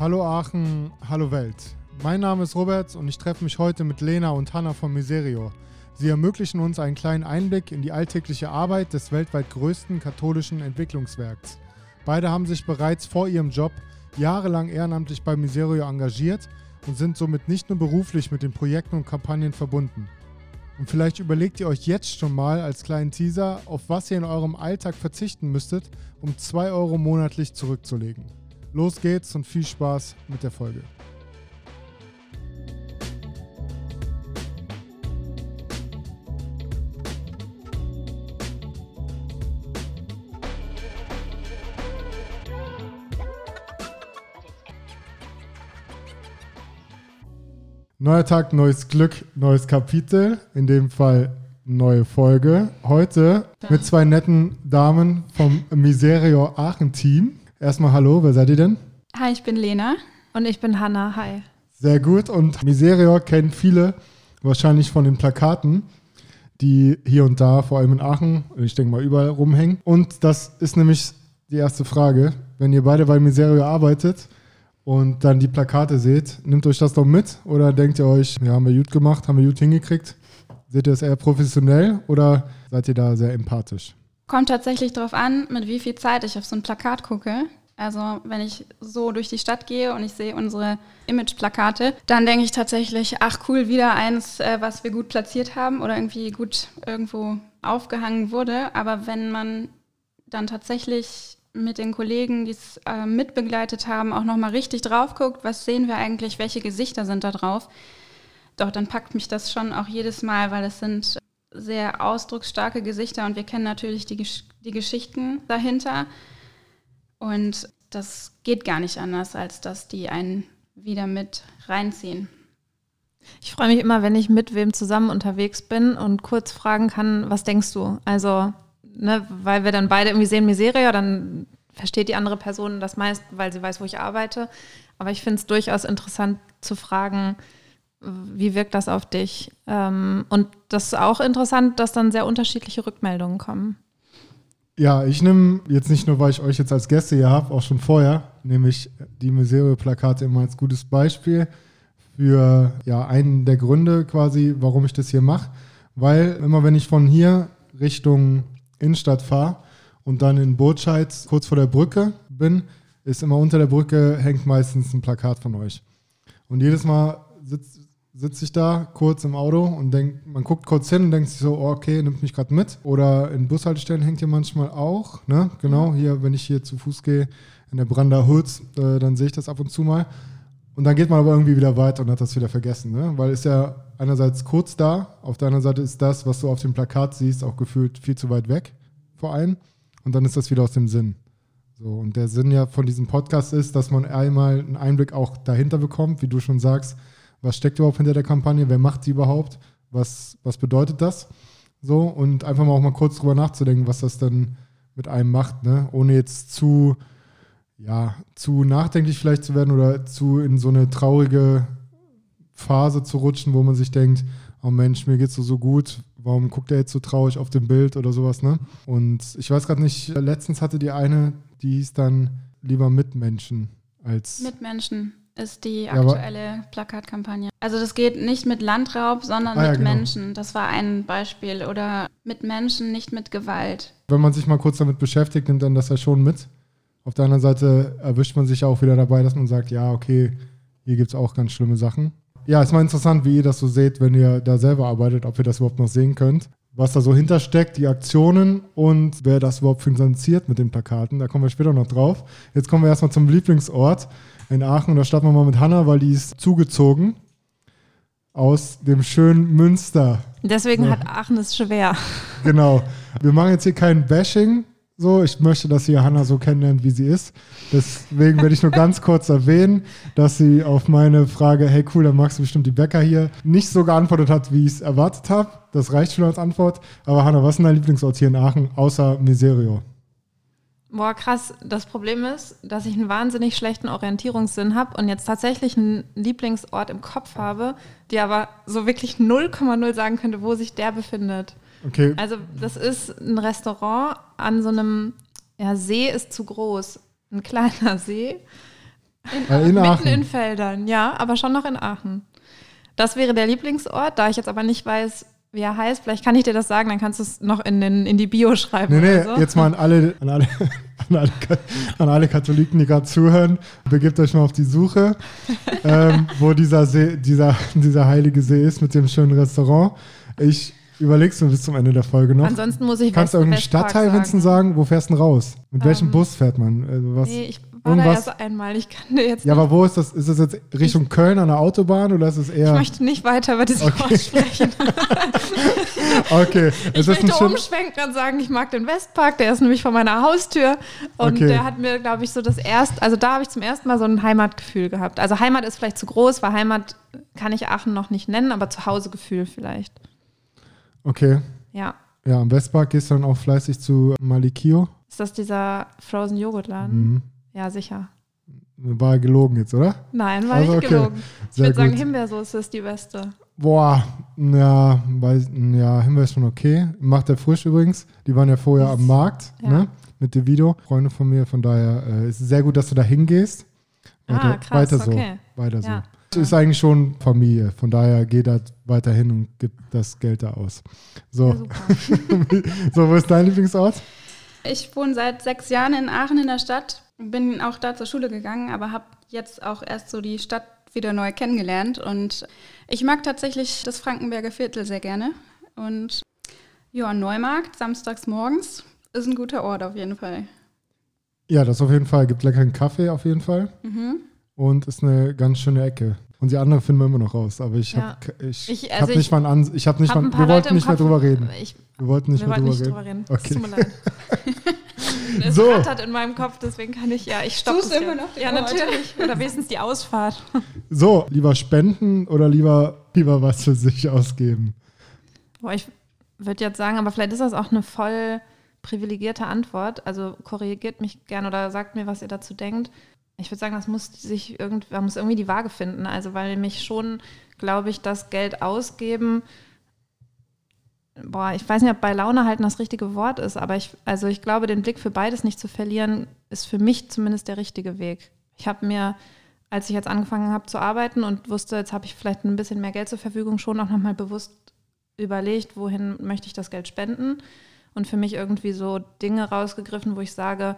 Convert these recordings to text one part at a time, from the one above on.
Hallo Aachen, hallo Welt. Mein Name ist Robert und ich treffe mich heute mit Lena und Hanna von Miserio. Sie ermöglichen uns einen kleinen Einblick in die alltägliche Arbeit des weltweit größten katholischen Entwicklungswerks. Beide haben sich bereits vor ihrem Job jahrelang ehrenamtlich bei Miserio engagiert und sind somit nicht nur beruflich mit den Projekten und Kampagnen verbunden. Und vielleicht überlegt ihr euch jetzt schon mal als kleinen Teaser, auf was ihr in eurem Alltag verzichten müsstet, um 2 Euro monatlich zurückzulegen. Los geht's und viel Spaß mit der Folge. Neuer Tag, neues Glück, neues Kapitel. In dem Fall neue Folge. Heute mit zwei netten Damen vom Miserio Aachen Team. Erstmal hallo, wer seid ihr denn? Hi, ich bin Lena. Und ich bin Hanna. Hi. Sehr gut. Und Miserio kennen viele wahrscheinlich von den Plakaten, die hier und da, vor allem in Aachen, ich denke mal überall rumhängen. Und das ist nämlich die erste Frage. Wenn ihr beide bei Miserio arbeitet, und dann die Plakate seht, nehmt euch das doch mit oder denkt ihr euch, ja, haben wir gut gemacht, haben wir gut hingekriegt? Seht ihr das eher professionell oder seid ihr da sehr empathisch? Kommt tatsächlich darauf an, mit wie viel Zeit ich auf so ein Plakat gucke. Also wenn ich so durch die Stadt gehe und ich sehe unsere Image-Plakate, dann denke ich tatsächlich, ach cool, wieder eins, äh, was wir gut platziert haben oder irgendwie gut irgendwo aufgehangen wurde. Aber wenn man dann tatsächlich mit den Kollegen, die es äh, mitbegleitet haben, auch nochmal richtig drauf guckt, was sehen wir eigentlich, welche Gesichter sind da drauf. Doch dann packt mich das schon auch jedes Mal, weil es sind sehr ausdrucksstarke Gesichter und wir kennen natürlich die, die Geschichten dahinter. Und das geht gar nicht anders, als dass die einen wieder mit reinziehen. Ich freue mich immer, wenn ich mit wem zusammen unterwegs bin und kurz fragen kann, was denkst du? Also ne, weil wir dann beide irgendwie sehen Miseria, dann versteht die andere Person das meist, weil sie weiß, wo ich arbeite. Aber ich finde es durchaus interessant zu fragen, wie wirkt das auf dich? Ähm, und das ist auch interessant, dass dann sehr unterschiedliche Rückmeldungen kommen. Ja, ich nehme jetzt nicht nur, weil ich euch jetzt als Gäste hier habe, auch schon vorher, nämlich die Miserio-Plakate immer als gutes Beispiel für ja, einen der Gründe quasi, warum ich das hier mache. Weil immer wenn ich von hier Richtung Innenstadt fahre und dann in Burtscheid kurz vor der Brücke bin, ist immer unter der Brücke hängt meistens ein Plakat von euch. Und jedes Mal sitze sitz ich da kurz im Auto und denk, man guckt kurz hin und denkt sich so, oh, okay, nimmt mich gerade mit. Oder in Bushaltestellen hängt hier manchmal auch, ne? Genau, hier, wenn ich hier zu Fuß gehe, in der Brander Hoods, äh, dann sehe ich das ab und zu mal. Und dann geht man aber irgendwie wieder weiter und hat das wieder vergessen, ne? Weil ist ja einerseits kurz da, auf der anderen Seite ist das, was du auf dem Plakat siehst, auch gefühlt viel zu weit weg vor allem. Und dann ist das wieder aus dem Sinn. So, und der Sinn ja von diesem Podcast ist, dass man einmal einen Einblick auch dahinter bekommt, wie du schon sagst, was steckt überhaupt hinter der Kampagne, wer macht sie überhaupt, was, was bedeutet das? So, und einfach mal auch mal kurz drüber nachzudenken, was das dann mit einem macht, ne? Ohne jetzt zu, ja, zu nachdenklich vielleicht zu werden oder zu in so eine traurige Phase zu rutschen, wo man sich denkt, oh Mensch, mir geht's so, so gut, warum guckt er jetzt so traurig auf dem Bild oder sowas, ne? Und ich weiß gerade nicht, letztens hatte die eine, die hieß dann lieber Mitmenschen als. Mitmenschen ist die aktuelle ja, Plakatkampagne. Also das geht nicht mit Landraub, sondern ah, mit ja, genau. Menschen. Das war ein Beispiel. Oder mit Menschen, nicht mit Gewalt. Wenn man sich mal kurz damit beschäftigt, nimmt dann das ja schon mit. Auf der anderen Seite erwischt man sich auch wieder dabei, dass man sagt, ja, okay, hier gibt es auch ganz schlimme Sachen. Ja, ist mal interessant, wie ihr das so seht, wenn ihr da selber arbeitet, ob ihr das überhaupt noch sehen könnt. Was da so hintersteckt, die Aktionen und wer das überhaupt finanziert mit den Plakaten. Da kommen wir später noch drauf. Jetzt kommen wir erstmal zum Lieblingsort in Aachen und da starten wir mal mit Hanna, weil die ist zugezogen aus dem schönen Münster. Deswegen so. hat Aachen es schwer. Genau. Wir machen jetzt hier kein Bashing, so, ich möchte, dass ihr Hannah so kennenlernt, wie sie ist. Deswegen werde ich nur ganz kurz erwähnen, dass sie auf meine Frage, hey cool, dann magst du bestimmt die Bäcker hier, nicht so geantwortet hat, wie ich es erwartet habe. Das reicht schon als Antwort. Aber Hannah, was ist dein Lieblingsort hier in Aachen, außer Miserio? Boah, krass. Das Problem ist, dass ich einen wahnsinnig schlechten Orientierungssinn habe und jetzt tatsächlich einen Lieblingsort im Kopf habe, die aber so wirklich 0,0 sagen könnte, wo sich der befindet. Okay. Also das ist ein Restaurant an so einem, ja, See ist zu groß, ein kleiner See. In, in Mitten Aachen. in Feldern, ja, aber schon noch in Aachen. Das wäre der Lieblingsort, da ich jetzt aber nicht weiß, wie er heißt. Vielleicht kann ich dir das sagen, dann kannst du es noch in, den, in die Bio schreiben. Nee, nee, so. jetzt mal an alle, an alle, an alle, an alle Katholiken, die gerade zuhören, begebt euch mal auf die Suche, ähm, wo dieser See, dieser, dieser heilige See ist mit dem schönen Restaurant. Ich überleg's mir bis zum Ende der Folge noch. Ansonsten muss ich Kannst du irgendeinen Westpark Stadtteil Vincent sagen? Wo fährst du denn raus? Mit welchem Ähm, Bus fährt man? Also was? Nee, ich war irgendwas- da erst einmal. Ich kann dir jetzt ja, aber wo ist das? Ist das jetzt Richtung Köln an der Autobahn oder ist es ich eher. möchte nicht weiter über diesen Okay. Ort sprechen. Okay, Ich es ein möchte umschwenken und sagen, ich mag den Westpark, der ist nämlich vor meiner Haustür. Und Okay. der hat mir, glaube ich, so das erste, also da habe ich zum ersten Mal so ein Heimatgefühl gehabt. Also Heimat ist vielleicht zu groß, weil Heimat kann ich Aachen noch nicht nennen, aber Zuhausegefühl vielleicht. Okay. Ja. Ja, am Westpark gehst du dann auch fleißig zu Malikio. Ist das dieser Frozen Joghurtladen? Mhm. Ja, sicher. War gelogen jetzt, oder? Nein, war Also nicht okay. gelogen. Ich würde sagen. Himbeersoße ist die beste. Boah, ja, weiß, ja, Himbeer ist schon okay. Macht der frisch übrigens. Die waren ja vorher am Markt, Ja. ne? Mit Devido, Freunde von mir. Von daher äh, ist es sehr gut, dass du da hingehst. Ah, krass, weiter so. okay. Weiter Ja. so. Ist eigentlich schon Familie. Von daher geht da weiter hin und gibt das Geld da aus. So, Ja, super. so wo ist dein Lieblingsort? Ich wohne seit sechs Jahren in Aachen in der Stadt, bin auch da zur Schule gegangen, aber habe jetzt auch erst so die Stadt wieder neu kennengelernt. Und ich mag tatsächlich das Frankenberger Viertel sehr gerne. Und ja, Neumarkt, samstags morgens, ist ein guter Ort auf jeden Fall. Ja, das auf jeden Fall. Gibt leckeren Kaffee auf jeden Fall. Mhm. Und ist eine ganz schöne Ecke. Und die andere finden wir immer noch raus. Aber ich Ja. habe ich, Ich- hab also nicht ich mal an, ich habe nicht Hab mal, ein wir wollten nicht mehr Kopf. drüber reden. Ich, Wir wollten nicht wir mehr wollten drüber nicht reden. drüber reden. Okay. Es tut mir leid. Es So. rattert in meinem Kopf, deswegen kann ich, ja, ich stoppe es immer ja. noch den Ja, Ort. natürlich. Oder wenigstens die Ausfahrt. So, lieber spenden oder lieber, lieber was für sich ausgeben? Boah, ich würde jetzt sagen, aber vielleicht ist das auch eine voll privilegierte Antwort. Also korrigiert mich gern oder sagt mir, was ihr dazu denkt. Ich würde sagen, das muss sich irgendwie, man muss irgendwie die Waage finden. Also weil mich schon, glaube ich, das Geld ausgeben, boah, ich weiß nicht, ob bei Laune halten das richtige Wort ist, aber ich, also ich glaube, den Blick für beides nicht zu verlieren, ist für mich zumindest der richtige Weg. Ich habe mir, als ich jetzt angefangen habe zu arbeiten und wusste, jetzt habe ich vielleicht ein bisschen mehr Geld zur Verfügung, schon auch nochmal bewusst überlegt, wohin möchte ich das Geld spenden und für mich irgendwie so Dinge rausgegriffen, wo ich sage,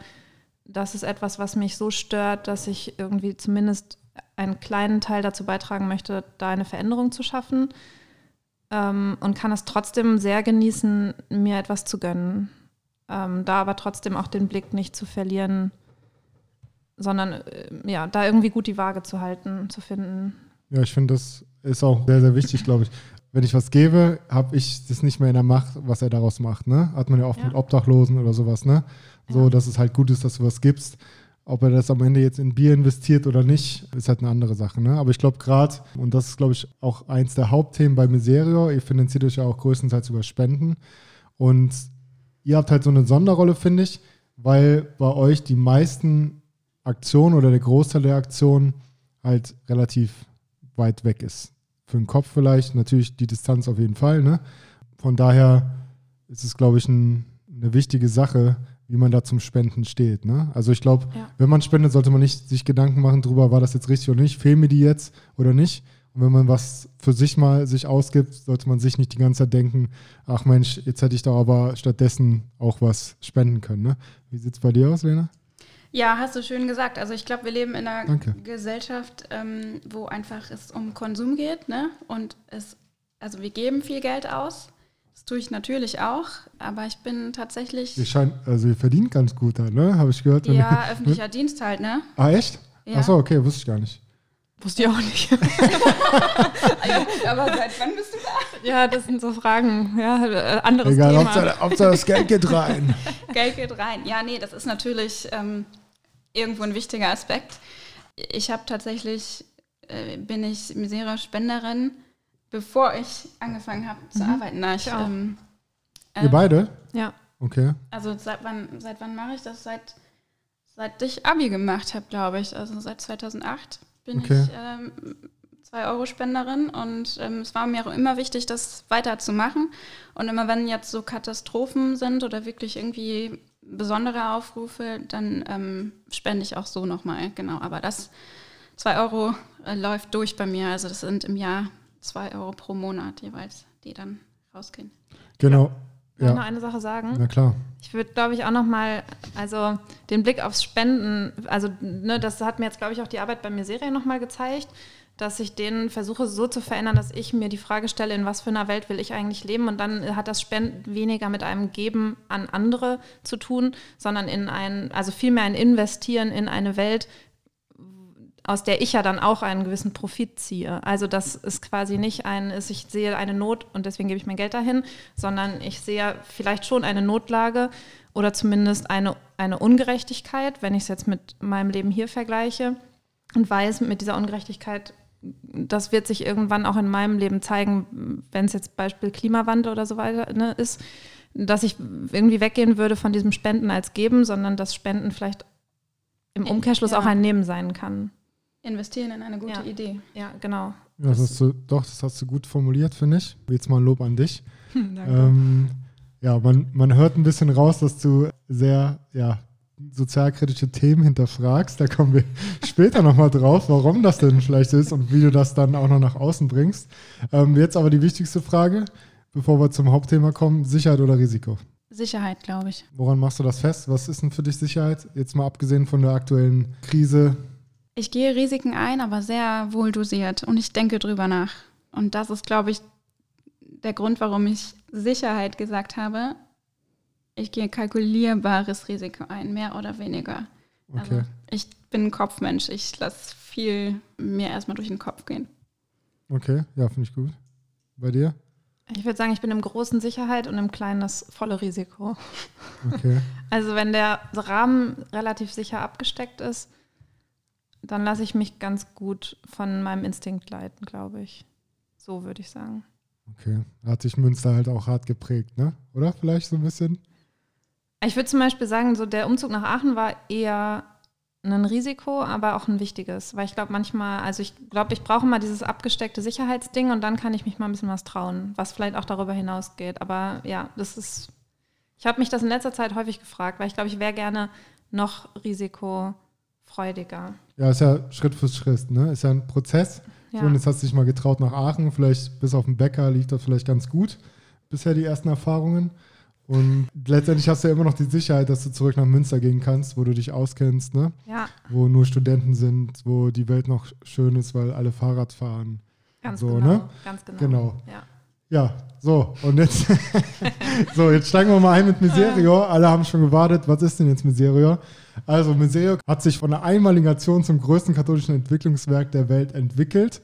das ist etwas, was mich so stört, dass ich irgendwie zumindest einen kleinen Teil dazu beitragen möchte, da eine Veränderung zu schaffen ähm, und kann es trotzdem sehr genießen, mir etwas zu gönnen. Ähm, da aber trotzdem auch den Blick nicht zu verlieren, sondern äh, ja, da irgendwie gut die Waage zu halten, zu finden. Ja, ich finde, das ist auch sehr, sehr wichtig, glaube ich. Wenn ich was gebe, habe ich das nicht mehr in der Macht, was er daraus macht. Ne? Hat man ja oft Ja. mit Obdachlosen oder sowas. Ne? So, Ja. dass es halt gut ist, dass du was gibst. Ob er das am Ende jetzt in Bier investiert oder nicht, ist halt eine andere Sache. Ne? Aber ich glaube gerade, und das ist, glaube ich, auch eins der Hauptthemen bei Miserio, ihr finanziert euch ja auch größtenteils über Spenden. Und ihr habt halt so eine Sonderrolle, finde ich, weil bei euch die meisten Aktionen oder der Großteil der Aktionen halt relativ weit weg ist. Für den Kopf vielleicht, natürlich die Distanz auf jeden Fall. Ne? Von daher ist es, glaube ich, ein, eine wichtige Sache, wie man da zum Spenden steht. Ne? Also ich glaube, Ja. wenn man spendet, sollte man nicht sich Gedanken machen darüber, war das jetzt richtig oder nicht, fehlen mir die jetzt oder nicht. Und wenn man was für sich mal sich ausgibt, sollte man sich nicht die ganze Zeit denken, ach Mensch, jetzt hätte ich doch aber stattdessen auch was spenden können. Ne? Wie sieht es bei dir aus, Lena? Ja, hast du schön gesagt. Also ich glaube, wir leben in einer Danke. Gesellschaft, ähm, wo einfach es um Konsum geht, ne? Und es, also wir geben viel Geld aus. Das tue ich natürlich auch, aber ich bin tatsächlich Ihr scheint, also ihr verdient ganz gut da, ne? Habe ich gehört. ja öffentlicher Dienst halt, ne? Ah, echt? Ja. Achso, okay, wusste ich gar nicht. Wusste ich auch nicht. aber seit wann bist du da? ja, das sind so Fragen. Ja, anderes Egal, Thema. Hauptsache, Hauptsache das Geld geht rein. Geld geht rein. Ja, nee, das ist natürlich ähm, irgendwo ein wichtiger Aspekt. Ich habe tatsächlich, äh, bin ich Misera-Spenderin, bevor ich angefangen habe zu arbeiten. Na, ich, Ich ähm, Ihr ähm, beide? Ja. Okay. Also seit wann, seit wann mache ich das? Seit, seit ich Abi gemacht habe, glaube ich. Also seit 2008 bin Okay. ich ähm, 2-Euro-Spenderin und ähm, es war mir auch immer wichtig, das weiterzumachen. Und immer wenn jetzt so Katastrophen sind oder wirklich irgendwie besondere Aufrufe, dann ähm, spende ich auch so nochmal. Genau, aber das 2 Euro äh, läuft durch bei mir. Also das sind im Jahr 2 Euro pro Monat jeweils, die dann rausgehen. Genau. Kann ich Ja, noch eine Sache sagen? na klar. Ich würde, glaube ich, auch noch mal, also den Blick aufs Spenden, also ne, das hat mir jetzt, glaube ich, auch die Arbeit bei mir Serie noch mal gezeigt, dass ich den versuche so zu verändern, dass ich mir die Frage stelle, in was für einer Welt will ich eigentlich leben und dann hat das Spenden weniger mit einem Geben an andere zu tun, sondern in ein, also vielmehr ein Investieren in eine Welt, aus der ich ja dann auch einen gewissen Profit ziehe. Also das ist quasi nicht ein, ist, ich sehe eine Not und deswegen gebe ich mein Geld dahin, sondern ich sehe vielleicht schon eine Notlage oder zumindest eine, eine Ungerechtigkeit, wenn ich es jetzt mit meinem Leben hier vergleiche und weiß, mit dieser Ungerechtigkeit, das wird sich irgendwann auch in meinem Leben zeigen, wenn es jetzt Beispiel Klimawandel oder so weiter ne, ist, dass ich irgendwie weggehen würde von diesem Spenden als Geben, sondern dass Spenden vielleicht im Umkehrschluss Ja. auch ein Nehmen sein kann. Investieren in eine gute Ja. Idee. Ja, genau. Ja, das hast du, doch, das hast du gut formuliert, finde ich. Jetzt mal ein Lob an dich. Ähm, ja, man, man hört ein bisschen raus, dass du sehr ja, sozialkritische Themen hinterfragst. Da kommen wir später nochmal drauf, warum das denn vielleicht ist und wie du das dann auch noch nach außen bringst. Ähm, jetzt aber die wichtigste Frage, bevor wir zum Hauptthema kommen: Sicherheit oder Risiko? Sicherheit, glaube ich. Woran machst du das fest? Was ist denn für dich Sicherheit? Jetzt mal abgesehen von der aktuellen Krise. Ich gehe Risiken ein, aber sehr wohl dosiert und ich denke drüber nach. Und das ist, glaube ich, der Grund, warum ich Sicherheit gesagt habe. Ich gehe kalkulierbares Risiko ein, mehr oder weniger. Okay. Also ich bin ein Kopfmensch. Ich lasse viel mir erstmal durch den Kopf gehen. Okay, ja, finde ich gut. Bei dir? Ich würde sagen, ich bin im großen Sicherheit und im kleinen das volle Risiko. Okay. Also wenn der Rahmen relativ sicher abgesteckt ist, dann lasse ich mich ganz gut von meinem Instinkt leiten, glaube ich. So würde ich sagen. Okay. Hat sich Münster halt auch hart geprägt, ne? Oder vielleicht so ein bisschen? Ich würde zum Beispiel sagen, so der Umzug nach Aachen war eher ein Risiko, aber auch ein wichtiges, weil ich glaube manchmal, also ich glaube, ich brauche mal dieses abgesteckte Sicherheitsding und dann kann ich mich mal ein bisschen was trauen, was vielleicht auch darüber hinausgeht. Aber ja, das ist, ich habe mich das in letzter Zeit häufig gefragt, weil ich glaube, ich wäre gerne noch risikofreudiger. Ja, ist ja Schritt für Schritt, ne? Ist ja ein Prozess. Ja. So, und jetzt hast du dich mal getraut nach Aachen. Vielleicht bis auf den Bäcker lief das vielleicht ganz gut. Bisher die ersten Erfahrungen. Und letztendlich hast du ja immer noch die Sicherheit, dass du zurück nach Münster gehen kannst, wo du dich auskennst, ne? ja, Wo nur Studenten sind, wo die Welt noch schön ist, weil alle Fahrrad fahren. ganz So, genau. ne? Ganz genau. Genau. Ja. Ja, so, und jetzt, so, jetzt steigen wir mal ein mit Miserio. Alle haben schon gewartet. Was ist denn jetzt Miserio? Also, Miserio hat sich von der einmaligen Aktion zum größten katholischen Entwicklungswerk der Welt entwickelt.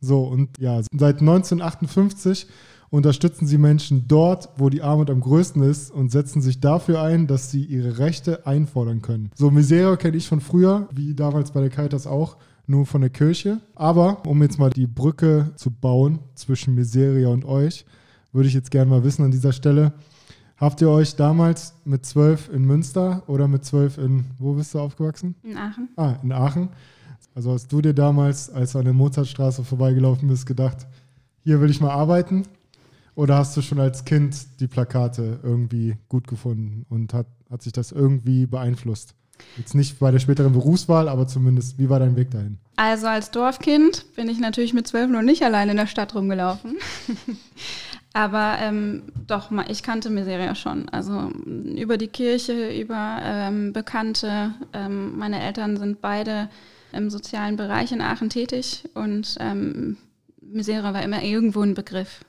So, und ja, seit 1958 unterstützen sie Menschen dort, wo die Armut am größten ist und setzen sich dafür ein, dass sie ihre Rechte einfordern können. So, Miserio kenne ich von früher, wie damals bei der Caritas auch, nur von der Kirche. Aber um jetzt mal die Brücke zu bauen zwischen Miseria und euch, würde ich jetzt gerne mal wissen an dieser Stelle, habt ihr euch damals mit zwölf in Münster oder mit zwölf in, wo bist du aufgewachsen? In Aachen. Ah, in Aachen. Also hast du dir damals, als du an der Mozartstraße vorbeigelaufen bist, gedacht, hier will ich mal arbeiten? Oder hast du schon als Kind die Plakate irgendwie gut gefunden und hat, hat sich das irgendwie beeinflusst? Jetzt nicht bei der späteren Berufswahl, aber zumindest, wie war dein Weg dahin? Also als Dorfkind bin ich natürlich mit zwölf noch nicht allein in der Stadt rumgelaufen. Aber ähm, doch, ich kannte Miseria schon. Also m, über die Kirche, über ähm, Bekannte. Ähm, meine Eltern sind beide im sozialen Bereich in Aachen tätig und ähm, Miseria war immer irgendwo ein Begriff.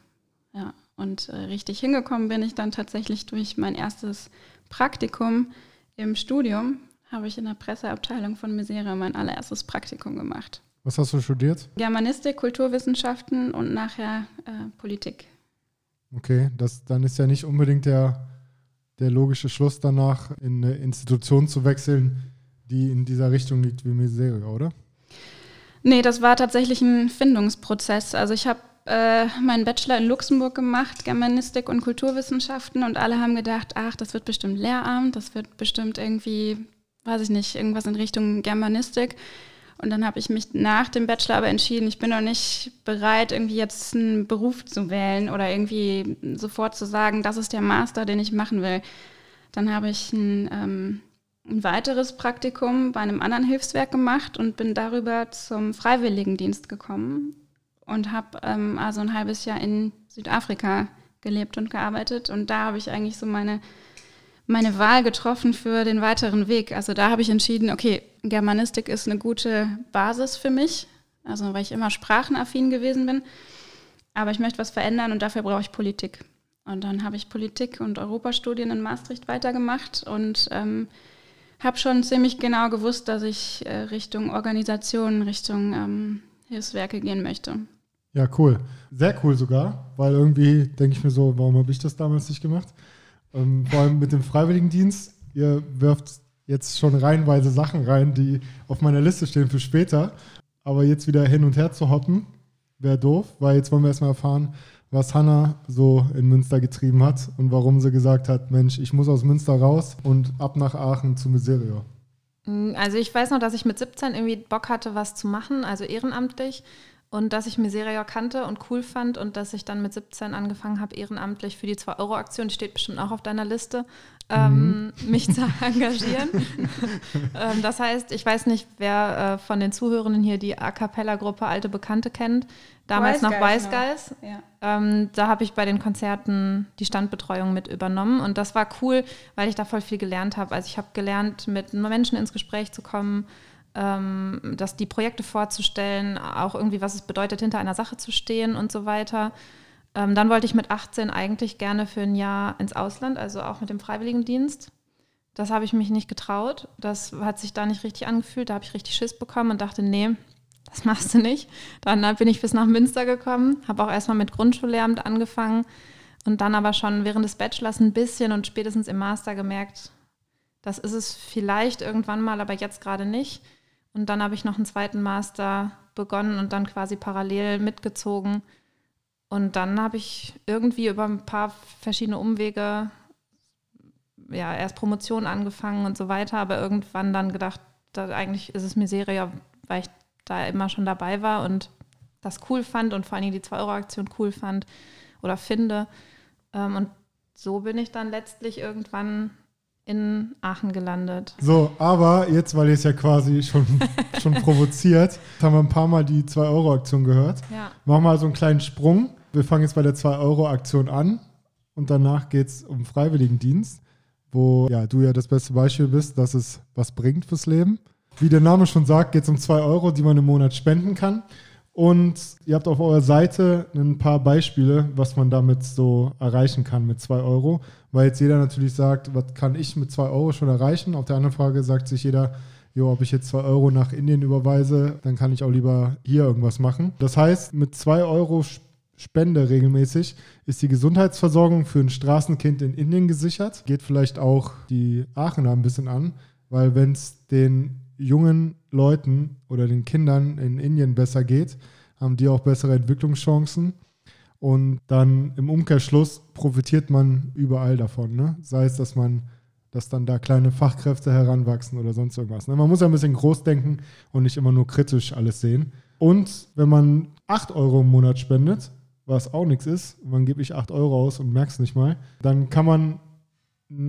Ja, und äh, richtig hingekommen bin ich dann tatsächlich durch mein erstes Praktikum im Studium. Habe ich in der Presseabteilung von Miseria mein allererstes Praktikum gemacht. Was hast du studiert? Germanistik, Kulturwissenschaften und nachher äh, Politik. Okay, das, dann ist ja nicht unbedingt der, der logische Schluss danach, in eine Institution zu wechseln, die in dieser Richtung liegt wie Miseria, oder? Nee, das war tatsächlich ein Findungsprozess. Also ich habe äh, meinen Bachelor in Luxemburg gemacht, Germanistik und Kulturwissenschaften und alle haben gedacht, ach, das wird bestimmt Lehramt, das wird bestimmt irgendwie, weiß ich nicht, irgendwas in Richtung Germanistik. Und dann habe ich mich nach dem Bachelor aber entschieden, ich bin noch nicht bereit, irgendwie jetzt einen Beruf zu wählen oder irgendwie sofort zu sagen, das ist der Master, den ich machen will. Dann habe ich ein, ähm, ein weiteres Praktikum bei einem anderen Hilfswerk gemacht und bin darüber zum Freiwilligendienst gekommen und habe ähm, also ein halbes Jahr in Südafrika gelebt und gearbeitet. Und da habe ich eigentlich so meine, meine Wahl getroffen für den weiteren Weg. Also da habe ich entschieden, okay, Germanistik ist eine gute Basis für mich, also weil ich immer sprachenaffin gewesen bin. Aber ich möchte was verändern und dafür brauche ich Politik. Und dann habe ich Politik und Europastudien in Maastricht weitergemacht und ähm, habe schon ziemlich genau gewusst, dass ich äh, Richtung Organisation, Richtung ähm, Hilfswerke gehen möchte. Ja, cool. Sehr cool sogar, weil irgendwie denke ich mir so, warum habe ich das damals nicht gemacht? Ähm, vor allem mit dem Freiwilligendienst. Ihr wirft jetzt schon reihenweise Sachen rein, die auf meiner Liste stehen für später. Aber jetzt wieder hin und her zu hoppen, wäre doof, weil jetzt wollen wir erstmal erfahren, was Hanna so in Münster getrieben hat und warum sie gesagt hat, Mensch, ich muss aus Münster raus und ab nach Aachen zu Miserio. Mm, also ich weiß noch, dass ich mit 17 irgendwie Bock hatte, was zu machen, also ehrenamtlich. Und dass ich Miseria kannte und cool fand und dass ich dann mit 17 angefangen habe, ehrenamtlich für die 2-Euro-Aktion, die steht bestimmt auch auf deiner Liste, ähm, mhm. mich zu engagieren. ähm, das heißt, ich weiß nicht, wer äh, von den Zuhörenden hier die A Cappella-Gruppe Alte Bekannte kennt. Damals noch Weißgeist. Ja. Ähm, da habe ich bei den Konzerten die Standbetreuung mit übernommen und das war cool, weil ich da voll viel gelernt habe. Also ich habe gelernt, mit Menschen ins Gespräch zu kommen, ähm, dass die Projekte vorzustellen, auch irgendwie, was es bedeutet, hinter einer Sache zu stehen und so weiter. Ähm, dann wollte ich mit 18 eigentlich gerne für ein Jahr ins Ausland, also auch mit dem Freiwilligendienst. Das habe ich mich nicht getraut. Das hat sich da nicht richtig angefühlt. Da habe ich richtig Schiss bekommen und dachte, nee, das machst du nicht. Dann bin ich bis nach Münster gekommen, habe auch erstmal mit Grundschullehramt angefangen und dann aber schon während des Bachelors ein bisschen und spätestens im Master gemerkt, das ist es vielleicht irgendwann mal, aber jetzt gerade nicht. Und dann habe ich noch einen zweiten Master begonnen und dann quasi parallel mitgezogen. Und dann habe ich irgendwie über ein paar verschiedene Umwege, ja, erst Promotion angefangen und so weiter, aber irgendwann dann gedacht, da eigentlich ist es mir weil ich da immer schon dabei war und das cool fand und vor allen Dingen die 2-Euro-Aktion cool fand oder finde. Ähm, und so bin ich dann letztlich irgendwann in Aachen gelandet. So, aber jetzt, weil ihr es ja quasi schon, schon provoziert, haben wir ein paar Mal die 2-Euro-Aktion gehört. Ja. Machen wir mal so einen kleinen Sprung. Wir fangen jetzt bei der 2-Euro-Aktion an und danach geht es um Freiwilligendienst, wo ja, du ja das beste Beispiel bist, dass es was bringt fürs Leben. Wie der Name schon sagt, geht es um 2 Euro, die man im Monat spenden kann. Und ihr habt auf eurer Seite ein paar Beispiele, was man damit so erreichen kann mit 2 Euro. Weil jetzt jeder natürlich sagt, was kann ich mit 2 Euro schon erreichen? Auf der anderen Frage sagt sich jeder, jo, ob ich jetzt 2 Euro nach Indien überweise, dann kann ich auch lieber hier irgendwas machen. Das heißt, mit 2 Euro Spende regelmäßig ist die Gesundheitsversorgung für ein Straßenkind in Indien gesichert. Geht vielleicht auch die Aachener ein bisschen an, weil wenn es den jungen Leuten oder den Kindern in Indien besser geht, haben die auch bessere Entwicklungschancen. Und dann im Umkehrschluss profitiert man überall davon. Ne? Sei es, dass man, dass dann da kleine Fachkräfte heranwachsen oder sonst irgendwas. Ne? Man muss ja ein bisschen groß denken und nicht immer nur kritisch alles sehen. Und wenn man 8 Euro im Monat spendet, was auch nichts ist, man gebe ich 8 Euro aus und merkt es nicht mal, dann kann man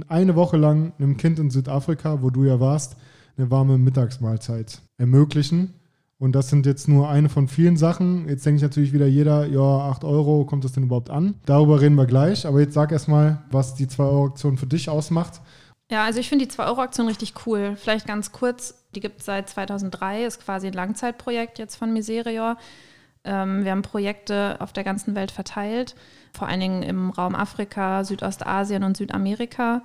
eine Woche lang einem Kind in Südafrika, wo du ja warst, eine warme Mittagsmahlzeit ermöglichen. Und das sind jetzt nur eine von vielen Sachen. Jetzt denkt sich natürlich wieder jeder, ja, 8 Euro, kommt das denn überhaupt an? Darüber reden wir gleich. Aber jetzt sag erstmal, was die 2-Euro-Aktion für dich ausmacht. Ja, also ich finde die 2-Euro-Aktion richtig cool. Vielleicht ganz kurz, die gibt es seit 2003, ist quasi ein Langzeitprojekt jetzt von Miserior. Ähm, wir haben Projekte auf der ganzen Welt verteilt, vor allen Dingen im Raum Afrika, Südostasien und Südamerika.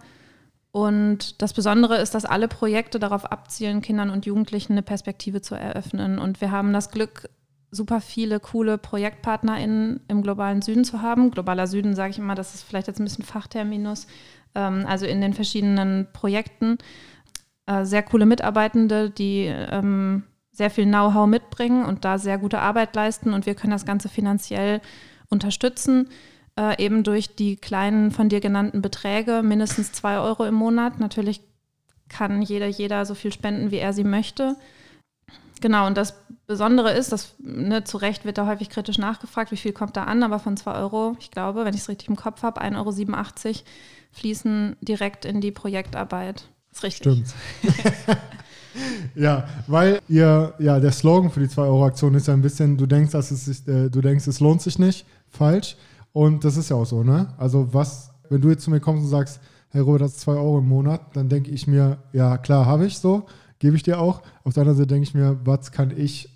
Und das Besondere ist, dass alle Projekte darauf abzielen, Kindern und Jugendlichen eine Perspektive zu eröffnen. Und wir haben das Glück, super viele coole ProjektpartnerInnen im globalen Süden zu haben. Globaler Süden sage ich immer, das ist vielleicht jetzt ein bisschen Fachterminus, ähm, also in den verschiedenen Projekten. Äh, sehr coole Mitarbeitende, die ähm, sehr viel Know-how mitbringen und da sehr gute Arbeit leisten. Und wir können das Ganze finanziell unterstützen äh, eben durch die kleinen von dir genannten Beträge, mindestens zwei Euro im Monat. Natürlich kann jeder, jeder so viel spenden, wie er sie möchte. Genau, und das Besondere ist, dass ne, zu Recht wird da häufig kritisch nachgefragt, wie viel kommt da an, aber von 2 Euro, ich glaube, wenn ich es richtig im Kopf habe, 1,87 Euro fließen direkt in die Projektarbeit. ist richtig. Stimmt. ja, weil ihr, ja, der Slogan für die 2-Euro-Aktion ist ja ein bisschen, du denkst, dass es sich, äh, du denkst, es lohnt sich nicht. Falsch. Und das ist ja auch so, ne? Also was, wenn du jetzt zu mir kommst und sagst, hey Robert, das ist 2 Euro im Monat, dann denke ich mir, ja klar, habe ich so, gebe ich dir auch. Auf der anderen Seite denke ich mir, was kann ich,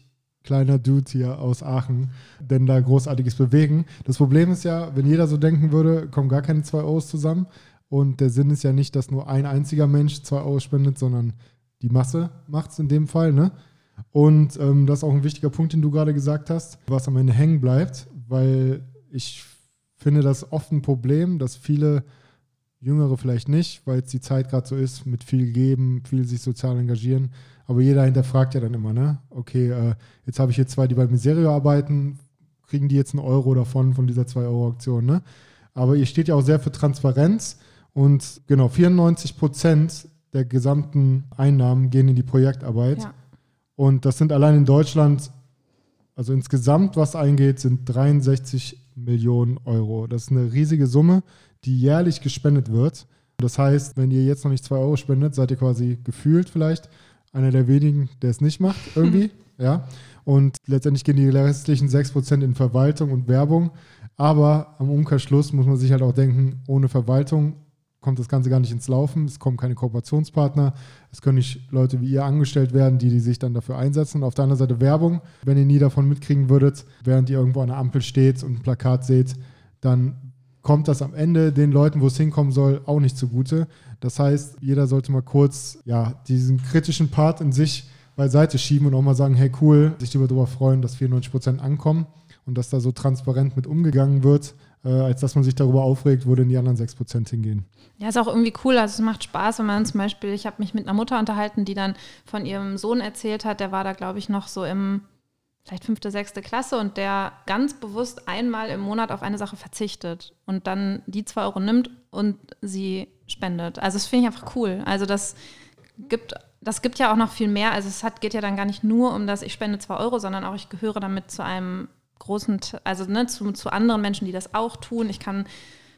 kleiner Dude hier aus Aachen, denn da großartiges bewegen? Das Problem ist ja, wenn jeder so denken würde, kommen gar keine 2 Euros zusammen. Und der Sinn ist ja nicht, dass nur ein einziger Mensch 2 Euro spendet, sondern die Masse macht es in dem Fall, ne? Und ähm, das ist auch ein wichtiger Punkt, den du gerade gesagt hast, was am Ende hängen bleibt, weil ich finde das oft ein Problem, dass viele Jüngere vielleicht nicht, weil es die Zeit gerade so ist, mit viel geben, viel sich sozial engagieren. Aber jeder hinterfragt ja dann immer, ne? Okay, äh, jetzt habe ich hier zwei, die bei Miserio arbeiten, kriegen die jetzt einen Euro davon, von dieser 2-Euro-Aktion, ne? Aber ihr steht ja auch sehr für Transparenz und genau, 94 Prozent der gesamten Einnahmen gehen in die Projektarbeit. Ja. Und das sind allein in Deutschland, also insgesamt, was eingeht, sind 63 Millionen Euro. Das ist eine riesige Summe, die jährlich gespendet wird. Das heißt, wenn ihr jetzt noch nicht 2 Euro spendet, seid ihr quasi gefühlt vielleicht einer der wenigen, der es nicht macht, irgendwie. ja. Und letztendlich gehen die restlichen 6% in Verwaltung und Werbung. Aber am Umkehrschluss muss man sich halt auch denken, ohne Verwaltung kommt das Ganze gar nicht ins Laufen. Es kommen keine Kooperationspartner. Es können nicht Leute wie ihr angestellt werden, die, die sich dann dafür einsetzen. Auf der anderen Seite Werbung. Wenn ihr nie davon mitkriegen würdet, während ihr irgendwo an der Ampel steht und ein Plakat seht, dann kommt das am Ende den Leuten, wo es hinkommen soll, auch nicht zugute. Das heißt, jeder sollte mal kurz ja, diesen kritischen Part in sich beiseite schieben und auch mal sagen, hey cool, sich darüber freuen, dass 94 Prozent ankommen und dass da so transparent mit umgegangen wird äh, als dass man sich darüber aufregt, wo denn die anderen 6% hingehen. Ja, ist auch irgendwie cool. Also es macht Spaß, wenn man zum Beispiel, ich habe mich mit einer Mutter unterhalten, die dann von ihrem Sohn erzählt hat, der war da, glaube ich, noch so im vielleicht fünfte, sechste Klasse und der ganz bewusst einmal im Monat auf eine Sache verzichtet und dann die zwei Euro nimmt und sie spendet. Also das finde ich einfach cool. Also das gibt, das gibt ja auch noch viel mehr. Also es hat, geht ja dann gar nicht nur um das, ich spende zwei Euro, sondern auch ich gehöre damit zu einem großen, also ne, zu, zu anderen Menschen, die das auch tun. Ich kann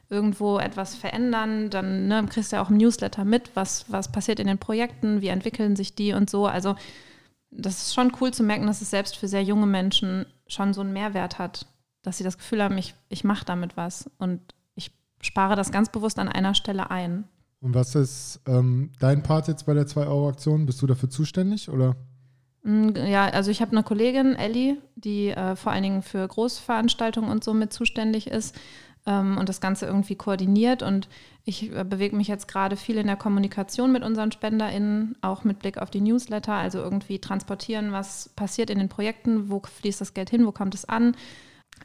irgendwo etwas verändern, dann ne, kriegst du ja auch im Newsletter mit, was, was passiert in den Projekten, wie entwickeln sich die und so. Also das ist schon cool zu merken, dass es selbst für sehr junge Menschen schon so einen Mehrwert hat, dass sie das Gefühl haben, ich, ich mache damit was und ich spare das ganz bewusst an einer Stelle ein. Und was ist ähm, dein Part jetzt bei der 2-Euro-Aktion? Bist du dafür zuständig oder? Mm, ja, also ich habe eine Kollegin, Ellie, die äh, vor allen Dingen für Großveranstaltungen und so mit zuständig ist ähm, und das Ganze irgendwie koordiniert. Und ich äh, bewege mich jetzt gerade viel in der Kommunikation mit unseren SpenderInnen, auch mit Blick auf die Newsletter, also irgendwie transportieren, was passiert in den Projekten, wo fließt das Geld hin, wo kommt es an.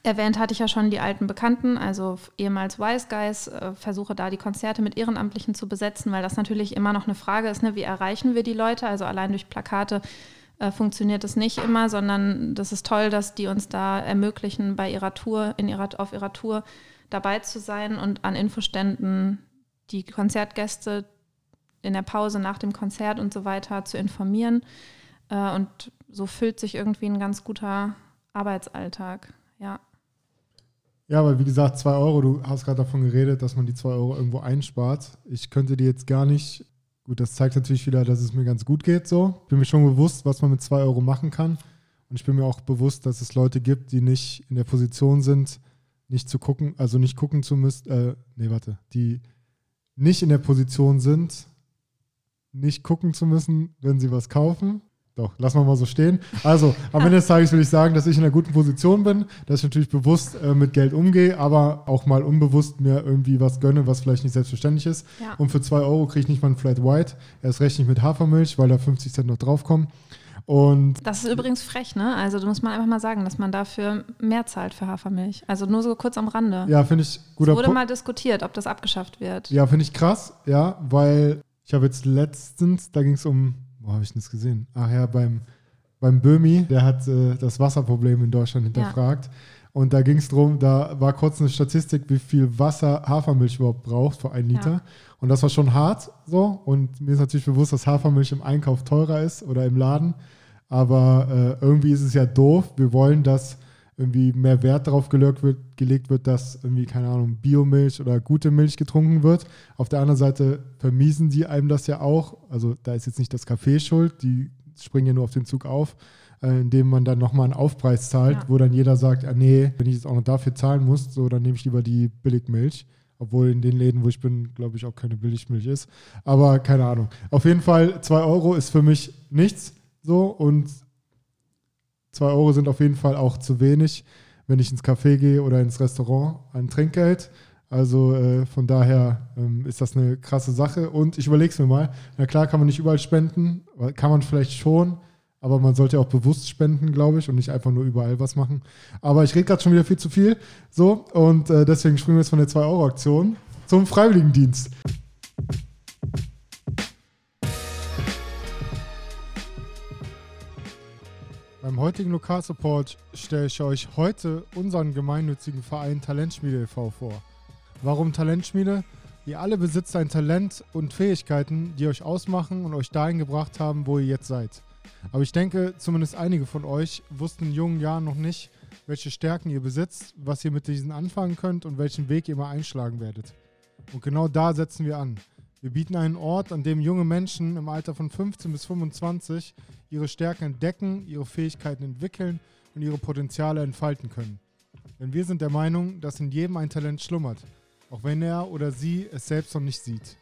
Erwähnt hatte ich ja schon die alten Bekannten, also ehemals Wise Guys, äh, versuche da die Konzerte mit Ehrenamtlichen zu besetzen, weil das natürlich immer noch eine Frage ist, ne? wie erreichen wir die Leute? Also allein durch Plakate äh, funktioniert das nicht immer, sondern das ist toll, dass die uns da ermöglichen, bei ihrer Tour, in ihrer, auf ihrer Tour dabei zu sein und an Infoständen die Konzertgäste in der Pause nach dem Konzert und so weiter zu informieren. Äh, und so füllt sich irgendwie ein ganz guter Arbeitsalltag, ja. Ja, aber wie gesagt, zwei Euro, du hast gerade davon geredet, dass man die zwei Euro irgendwo einspart. Ich könnte die jetzt gar nicht Gut, das zeigt natürlich wieder, dass es mir ganz gut geht so. Ich bin mir schon bewusst, was man mit zwei Euro machen kann. Und ich bin mir auch bewusst, dass es Leute gibt, die nicht in der Position sind, nicht zu gucken, also nicht gucken zu müssen, äh, nee, warte, die nicht in der Position sind, nicht gucken zu müssen, wenn sie was kaufen, doch, lassen wir mal so stehen. Also, am Ende des Tages will ich sagen, dass ich in einer guten Position bin, dass ich natürlich bewusst äh, mit Geld umgehe, aber auch mal unbewusst mir irgendwie was gönne, was vielleicht nicht selbstverständlich ist. Ja. Und für zwei Euro kriege ich nicht mal ein Flat White. Erst recht nicht mit Hafermilch, weil da 50 Cent noch draufkommen. Und das ist übrigens frech, ne? Also, da muss man einfach mal sagen, dass man dafür mehr zahlt für Hafermilch. Also nur so kurz am Rande. Ja, finde ich gut. Es wurde mal diskutiert, ob das abgeschafft wird. Ja, finde ich krass, ja, weil ich habe jetzt letztens, da ging es um wo habe ich denn das gesehen? Ach ja, beim, beim Böhmi, der hat äh, das Wasserproblem in Deutschland hinterfragt. Ja. Und da ging es darum, da war kurz eine Statistik, wie viel Wasser Hafermilch überhaupt braucht für einen Liter. Ja. Und das war schon hart so. Und mir ist natürlich bewusst, dass Hafermilch im Einkauf teurer ist oder im Laden. Aber äh, irgendwie ist es ja doof. Wir wollen, dass irgendwie mehr Wert darauf gelegt wird, gelegt wird, dass irgendwie, keine Ahnung, Biomilch oder gute Milch getrunken wird. Auf der anderen Seite vermiesen die einem das ja auch. Also da ist jetzt nicht das Café schuld, die springen ja nur auf den Zug auf, äh, indem man dann nochmal einen Aufpreis zahlt, ja. wo dann jeder sagt, ah, nee, wenn ich jetzt auch noch dafür zahlen muss, so dann nehme ich lieber die Billigmilch. Obwohl in den Läden, wo ich bin, glaube ich, auch keine Billigmilch ist. Aber keine Ahnung. Auf jeden Fall, 2 Euro ist für mich nichts so und 2 Euro sind auf jeden Fall auch zu wenig, wenn ich ins Café gehe oder ins Restaurant, ein Trinkgeld. Also äh, von daher ähm, ist das eine krasse Sache. Und ich überlege es mir mal. Na klar kann man nicht überall spenden, kann man vielleicht schon, aber man sollte auch bewusst spenden, glaube ich, und nicht einfach nur überall was machen. Aber ich rede gerade schon wieder viel zu viel. So, und äh, deswegen springen wir jetzt von der 2-Euro-Aktion zum Freiwilligendienst. Beim heutigen Lokalsupport stelle ich euch heute unseren gemeinnützigen Verein Talentschmiede e.V. vor. Warum Talentschmiede? Ihr alle besitzt ein Talent und Fähigkeiten, die euch ausmachen und euch dahin gebracht haben, wo ihr jetzt seid. Aber ich denke, zumindest einige von euch wussten in jungen Jahren noch nicht, welche Stärken ihr besitzt, was ihr mit diesen anfangen könnt und welchen Weg ihr mal einschlagen werdet. Und genau da setzen wir an. Wir bieten einen Ort, an dem junge Menschen im Alter von 15 bis 25 ihre Stärken entdecken, ihre Fähigkeiten entwickeln und ihre Potenziale entfalten können. Denn wir sind der Meinung, dass in jedem ein Talent schlummert, auch wenn er oder sie es selbst noch nicht sieht.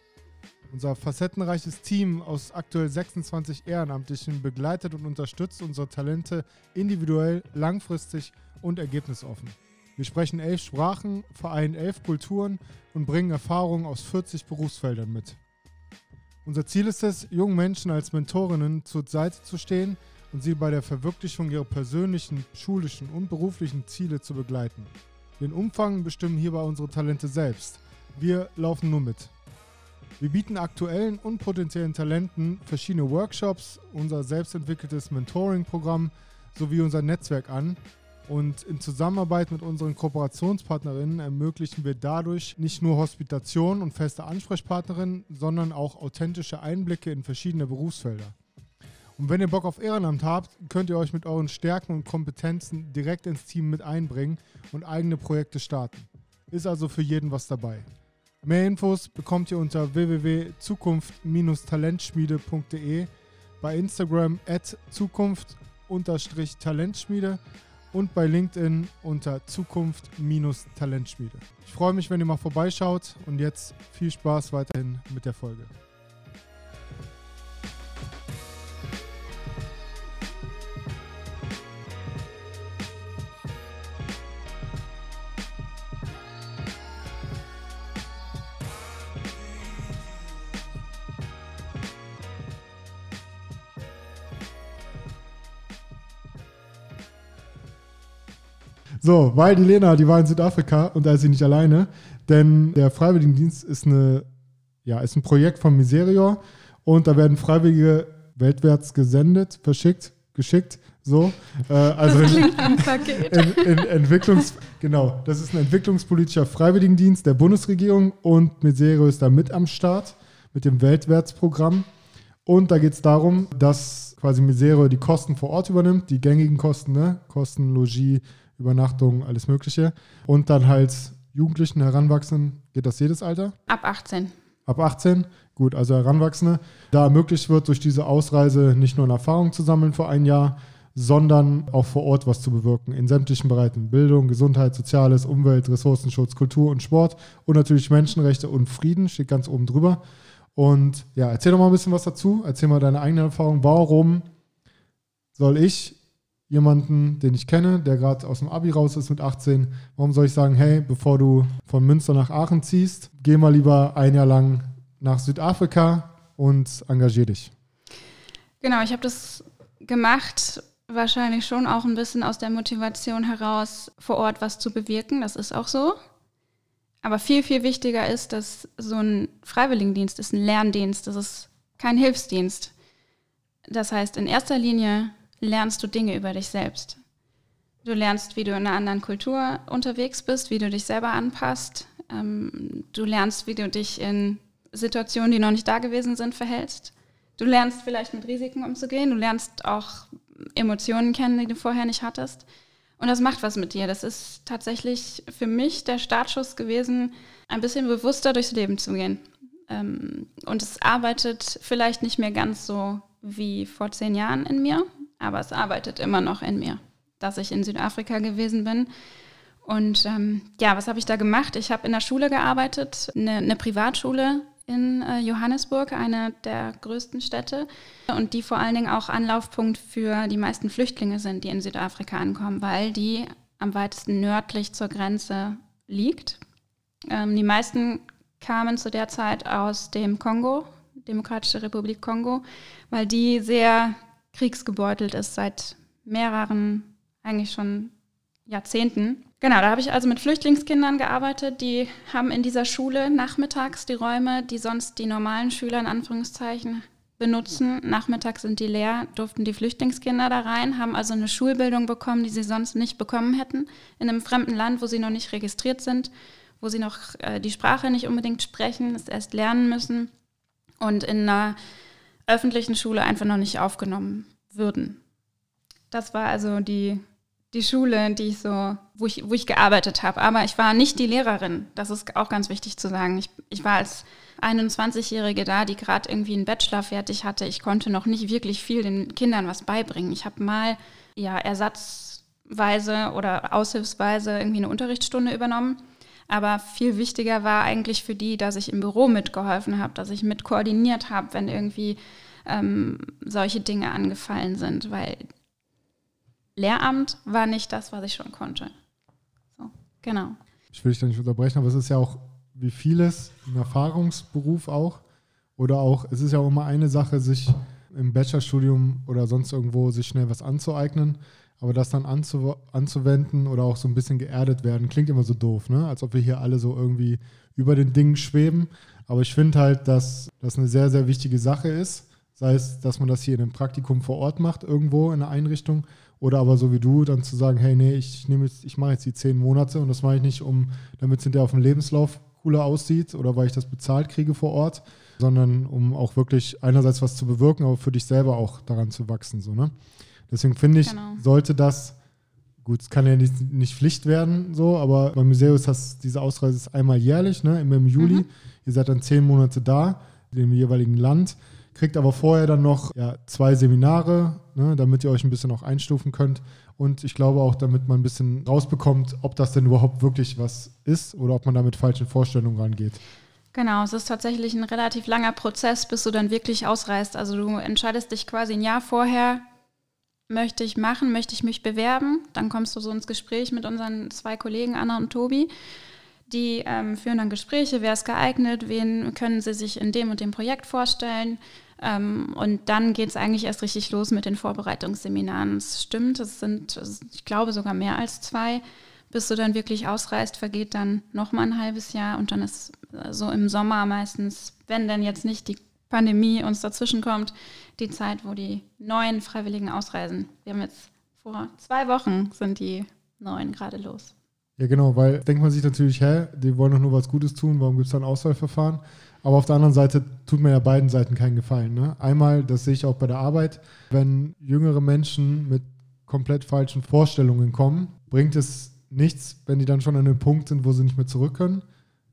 Unser facettenreiches Team aus aktuell 26 Ehrenamtlichen begleitet und unterstützt unsere Talente individuell, langfristig und ergebnisoffen. Wir sprechen elf Sprachen, vereinen elf Kulturen und bringen Erfahrungen aus 40 Berufsfeldern mit. Unser Ziel ist es, jungen Menschen als Mentorinnen zur Seite zu stehen und sie bei der Verwirklichung ihrer persönlichen, schulischen und beruflichen Ziele zu begleiten. Den Umfang bestimmen hierbei unsere Talente selbst. Wir laufen nur mit. Wir bieten aktuellen und potenziellen Talenten verschiedene Workshops, unser selbstentwickeltes Mentoring-Programm sowie unser Netzwerk an, und in Zusammenarbeit mit unseren Kooperationspartnerinnen ermöglichen wir dadurch nicht nur Hospitation und feste Ansprechpartnerinnen, sondern auch authentische Einblicke in verschiedene Berufsfelder. Und wenn ihr Bock auf Ehrenamt habt, könnt ihr euch mit euren Stärken und Kompetenzen direkt ins Team mit einbringen und eigene Projekte starten. Ist also für jeden was dabei. Mehr Infos bekommt ihr unter www.zukunft-talentschmiede.de, bei Instagram at zukunft-talentschmiede und bei LinkedIn unter Zukunft-Talentschmiede. Ich freue mich, wenn ihr mal vorbeischaut und jetzt viel Spaß weiterhin mit der Folge. So, weil die Lena, die war in Südafrika und da ist sie nicht alleine, denn der Freiwilligendienst ist, eine, ja, ist ein Projekt von Miserior und da werden Freiwillige weltwärts gesendet, verschickt, geschickt, so. Äh, also das klingt in, Paket. In, in Entwicklungs, genau, das ist ein entwicklungspolitischer Freiwilligendienst der Bundesregierung und Miserio ist da mit am Start mit dem Weltwärtsprogramm. Und da geht es darum, dass quasi Miserio die Kosten vor Ort übernimmt, die gängigen Kosten, ne? Kosten, Logis, Übernachtung, alles Mögliche. Und dann halt Jugendlichen, Heranwachsenden, geht das jedes Alter? Ab 18. Ab 18, gut, also Heranwachsende. Da ermöglicht wird, durch diese Ausreise nicht nur eine Erfahrung zu sammeln für ein Jahr, sondern auch vor Ort was zu bewirken in sämtlichen Bereichen. Bildung, Gesundheit, Soziales, Umwelt, Ressourcenschutz, Kultur und Sport und natürlich Menschenrechte und Frieden steht ganz oben drüber. Und ja, erzähl doch mal ein bisschen was dazu. Erzähl mal deine eigene Erfahrung. Warum soll ich jemanden, den ich kenne, der gerade aus dem Abi raus ist mit 18, warum soll ich sagen, hey, bevor du von Münster nach Aachen ziehst, geh mal lieber ein Jahr lang nach Südafrika und engagier dich? Genau, ich habe das gemacht, wahrscheinlich schon auch ein bisschen aus der Motivation heraus, vor Ort was zu bewirken. Das ist auch so. Aber viel, viel wichtiger ist, dass so ein Freiwilligendienst ist ein Lerndienst, das ist kein Hilfsdienst. Das heißt, in erster Linie lernst du Dinge über dich selbst. Du lernst, wie du in einer anderen Kultur unterwegs bist, wie du dich selber anpasst. Ähm, du lernst, wie du dich in Situationen, die noch nicht da gewesen sind, verhältst. Du lernst vielleicht mit Risiken umzugehen. Du lernst auch Emotionen kennen, die du vorher nicht hattest. Und das macht was mit dir. Das ist tatsächlich für mich der Startschuss gewesen, ein bisschen bewusster durchs Leben zu gehen. Ähm, und es arbeitet vielleicht nicht mehr ganz so wie vor zehn Jahren in mir, aber es arbeitet immer noch in mir, dass ich in Südafrika gewesen bin. Und ähm, ja, was habe ich da gemacht? Ich habe in der Schule gearbeitet, eine, eine Privatschule in äh, Johannesburg, eine der größten Städte und die vor allen Dingen auch Anlaufpunkt für die meisten Flüchtlinge sind, die in Südafrika ankommen, weil die am weitesten nördlich zur Grenze liegt. Ähm, die meisten kamen zu der Zeit aus dem Kongo, Demokratische Republik Kongo, weil die sehr kriegsgebeutelt ist seit mehreren, eigentlich schon Jahrzehnten. Genau, da habe ich also mit Flüchtlingskindern gearbeitet. Die haben in dieser Schule nachmittags die Räume, die sonst die normalen Schüler in Anführungszeichen benutzen. Nachmittags sind die leer, durften die Flüchtlingskinder da rein, haben also eine Schulbildung bekommen, die sie sonst nicht bekommen hätten, in einem fremden Land, wo sie noch nicht registriert sind, wo sie noch äh, die Sprache nicht unbedingt sprechen, es erst lernen müssen und in einer öffentlichen Schule einfach noch nicht aufgenommen würden. Das war also die die Schule, die ich so, wo ich, wo ich gearbeitet habe. Aber ich war nicht die Lehrerin. Das ist auch ganz wichtig zu sagen. Ich, ich war als 21-Jährige da, die gerade irgendwie einen Bachelor fertig hatte. Ich konnte noch nicht wirklich viel den Kindern was beibringen. Ich habe mal ja ersatzweise oder aushilfsweise irgendwie eine Unterrichtsstunde übernommen. Aber viel wichtiger war eigentlich für die, dass ich im Büro mitgeholfen habe, dass ich mit koordiniert habe, wenn irgendwie ähm, solche Dinge angefallen sind, weil Lehramt war nicht das, was ich schon konnte. So, genau. Ich will dich da nicht unterbrechen, aber es ist ja auch wie vieles ein Erfahrungsberuf auch. Oder auch, es ist ja auch immer eine Sache, sich im Bachelorstudium oder sonst irgendwo sich schnell was anzueignen. Aber das dann anzu anzuwenden oder auch so ein bisschen geerdet werden, klingt immer so doof, ne? Als ob wir hier alle so irgendwie über den Dingen schweben. Aber ich finde halt, dass das eine sehr, sehr wichtige Sache ist. Sei es, dass man das hier in einem Praktikum vor Ort macht, irgendwo in einer Einrichtung, oder aber so wie du, dann zu sagen, hey, nee, ich nehme jetzt, ich mache jetzt die zehn Monate und das mache ich nicht, um, damit es hinterher auf dem Lebenslauf cooler aussieht oder weil ich das bezahlt kriege vor Ort, sondern um auch wirklich einerseits was zu bewirken, aber für dich selber auch daran zu wachsen. So, ne? Deswegen finde ich, genau. sollte das, gut, es kann ja nicht, nicht Pflicht werden, so, aber beim Museum ist das, diese Ausreise ist einmal jährlich, ne, immer im Juli. Mhm. Ihr seid dann zehn Monate da, in dem jeweiligen Land kriegt aber vorher dann noch ja, zwei Seminare, ne, damit ihr euch ein bisschen auch einstufen könnt. Und ich glaube auch, damit man ein bisschen rausbekommt, ob das denn überhaupt wirklich was ist oder ob man da mit falschen Vorstellungen rangeht. Genau, es ist tatsächlich ein relativ langer Prozess, bis du dann wirklich ausreist. Also du entscheidest dich quasi ein Jahr vorher, möchte ich machen, möchte ich mich bewerben. Dann kommst du so ins Gespräch mit unseren zwei Kollegen, Anna und Tobi. Die ähm, führen dann Gespräche, wer ist geeignet, wen können sie sich in dem und dem Projekt vorstellen. Ähm, und dann geht es eigentlich erst richtig los mit den Vorbereitungsseminaren. Es stimmt, es sind, ich glaube, sogar mehr als zwei. Bis du dann wirklich ausreist, vergeht dann nochmal ein halbes Jahr und dann ist äh, so im Sommer meistens, wenn denn jetzt nicht die Pandemie uns dazwischen kommt, die Zeit, wo die neuen Freiwilligen ausreisen. Wir haben jetzt vor zwei Wochen sind die neuen gerade los. Ja, genau, weil denkt man sich natürlich, hä, die wollen doch nur was Gutes tun, warum gibt es da ein Auswahlverfahren? Aber auf der anderen Seite tut mir ja beiden Seiten keinen Gefallen. Ne? Einmal, das sehe ich auch bei der Arbeit, wenn jüngere Menschen mit komplett falschen Vorstellungen kommen, bringt es nichts, wenn die dann schon an einem Punkt sind, wo sie nicht mehr zurück können.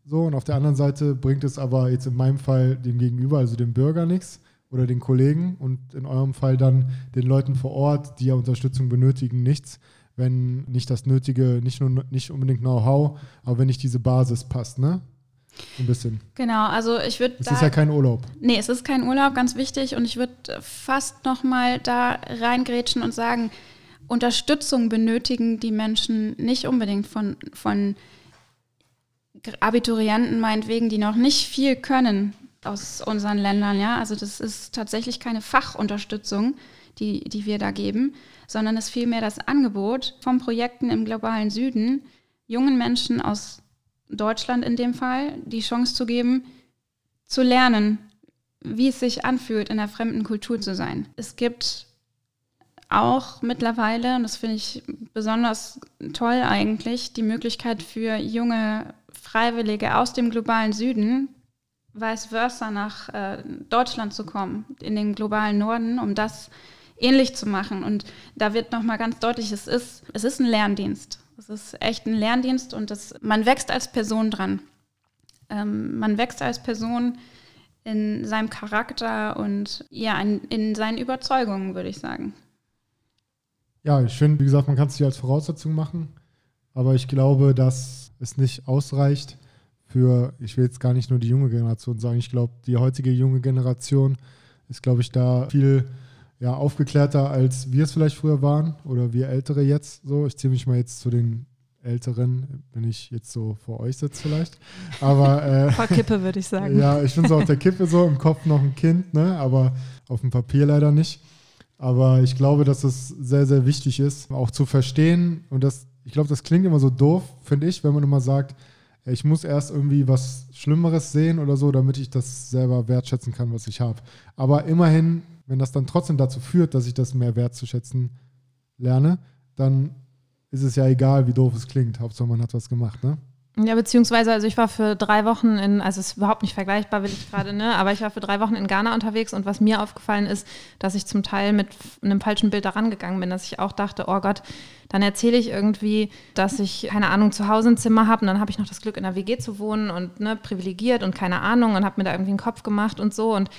So, und auf der anderen Seite bringt es aber jetzt in meinem Fall dem Gegenüber, also dem Bürger, nichts oder den Kollegen und in eurem Fall dann den Leuten vor Ort, die ja Unterstützung benötigen, nichts, wenn nicht das nötige, nicht nur nicht unbedingt Know-how, aber wenn nicht diese Basis passt, ne? Ein bisschen. Genau, also ich würde. Es da, ist ja kein Urlaub. Nee, es ist kein Urlaub, ganz wichtig. Und ich würde fast nochmal da reingrätschen und sagen, Unterstützung benötigen die Menschen nicht unbedingt von, von Abiturienten meinetwegen, die noch nicht viel können aus unseren Ländern. Ja, also das ist tatsächlich keine Fachunterstützung, die, die wir da geben, sondern es ist vielmehr das Angebot von Projekten im globalen Süden, jungen Menschen aus Deutschland in dem Fall, die Chance zu geben, zu lernen, wie es sich anfühlt, in einer fremden Kultur zu sein. Es gibt auch mittlerweile, und das finde ich besonders toll eigentlich, die Möglichkeit für junge Freiwillige aus dem globalen Süden, vice versa nach äh, Deutschland zu kommen, in den globalen Norden, um das ähnlich zu machen. Und da wird nochmal ganz deutlich, es ist, es ist ein Lerndienst. Es ist echt ein Lerndienst und das, man wächst als Person dran. Ähm, man wächst als Person in seinem Charakter und ja, in, in seinen Überzeugungen, würde ich sagen. Ja, ich finde, wie gesagt, man kann es sich als Voraussetzung machen, aber ich glaube, dass es nicht ausreicht für, ich will jetzt gar nicht nur die junge Generation sagen, ich glaube, die heutige junge Generation ist, glaube ich, da viel ja, aufgeklärter, als wir es vielleicht früher waren oder wir Ältere jetzt so. Ich ziehe mich mal jetzt zu den Älteren, wenn ich jetzt so vor euch sitze vielleicht. Aber äh, vor Kippe würde ich sagen. Ja, ich bin so auf der Kippe so, im Kopf noch ein Kind, ne? aber auf dem Papier leider nicht. Aber ich glaube, dass es sehr, sehr wichtig ist, auch zu verstehen. Und das, ich glaube, das klingt immer so doof, finde ich, wenn man immer sagt, ich muss erst irgendwie was Schlimmeres sehen oder so, damit ich das selber wertschätzen kann, was ich habe. Aber immerhin, wenn das dann trotzdem dazu führt, dass ich das mehr wertzuschätzen lerne, dann ist es ja egal, wie doof es klingt. Hauptsache, man hat was gemacht, ne? Ja, beziehungsweise, also ich war für drei Wochen in, also es ist überhaupt nicht vergleichbar, will ich gerade, ne? Aber ich war für drei Wochen in Ghana unterwegs und was mir aufgefallen ist, dass ich zum Teil mit einem falschen Bild daran gegangen bin, dass ich auch dachte, oh Gott, dann erzähle ich irgendwie, dass ich, keine Ahnung, zu Hause ein Zimmer habe und dann habe ich noch das Glück, in der WG zu wohnen und ne, privilegiert und keine Ahnung und habe mir da irgendwie einen Kopf gemacht und so. Und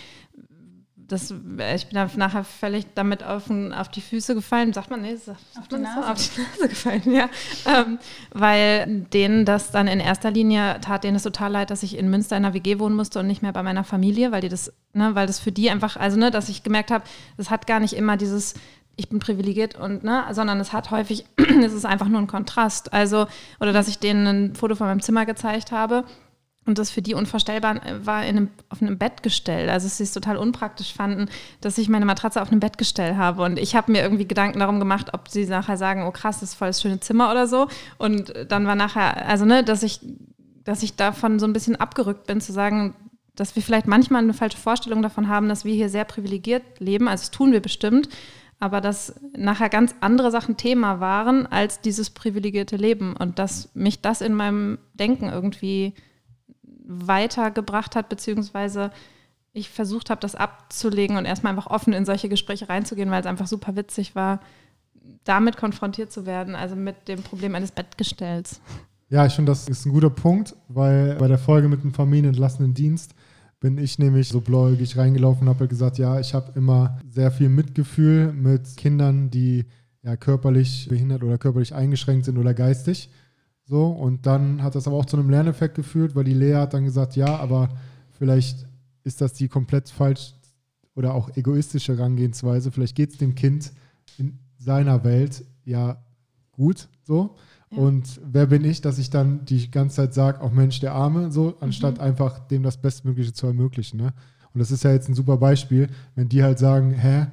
das, ich bin dann nachher völlig damit auf, auf die Füße gefallen. Sagt man, nee, sagt auf, die Nase. Auf die Nase gefallen, ja. Ähm, weil denen das dann in erster Linie tat denen es total leid, dass ich in Münster in einer WG wohnen musste und nicht mehr bei meiner Familie, weil die das, ne, weil das für die einfach, also ne, dass ich gemerkt habe, das hat gar nicht immer dieses ich bin privilegiert und ne, sondern es hat häufig, es ist einfach nur ein Kontrast. Also, oder dass ich denen ein Foto von meinem Zimmer gezeigt habe und das für die unvorstellbar war in einem, auf einem Bettgestell. Also sie es total unpraktisch fanden, dass ich meine Matratze auf einem Bettgestell habe. Und ich habe mir irgendwie Gedanken darum gemacht, ob sie nachher sagen, oh krass, das ist voll das schöne Zimmer oder so. Und dann war nachher, also ne, dass ich, dass ich davon so ein bisschen abgerückt bin, zu sagen, dass wir vielleicht manchmal eine falsche Vorstellung davon haben, dass wir hier sehr privilegiert leben. Also das tun wir bestimmt. Aber dass nachher ganz andere Sachen Thema waren als dieses privilegierte Leben. Und dass mich das in meinem Denken irgendwie weitergebracht hat, beziehungsweise ich versucht habe, das abzulegen und erstmal einfach offen in solche Gespräche reinzugehen, weil es einfach super witzig war, damit konfrontiert zu werden, also mit dem Problem eines Bettgestells. Ja, ich finde, das ist ein guter Punkt, weil bei der Folge mit dem familienentlassenen Dienst bin ich nämlich so bläugig reingelaufen und habe gesagt, ja, ich habe immer sehr viel Mitgefühl mit Kindern, die ja körperlich behindert oder körperlich eingeschränkt sind oder geistig. So, und dann hat das aber auch zu einem Lerneffekt geführt, weil die Lea hat dann gesagt, ja, aber vielleicht ist das die komplett falsch oder auch egoistische Herangehensweise. Vielleicht geht es dem Kind in seiner Welt ja gut so. Ja. Und wer bin ich, dass ich dann die ganze Zeit sage, auch Mensch, der Arme, so, anstatt mhm. einfach dem das Bestmögliche zu ermöglichen. Ne? Und das ist ja jetzt ein super Beispiel, wenn die halt sagen, hä,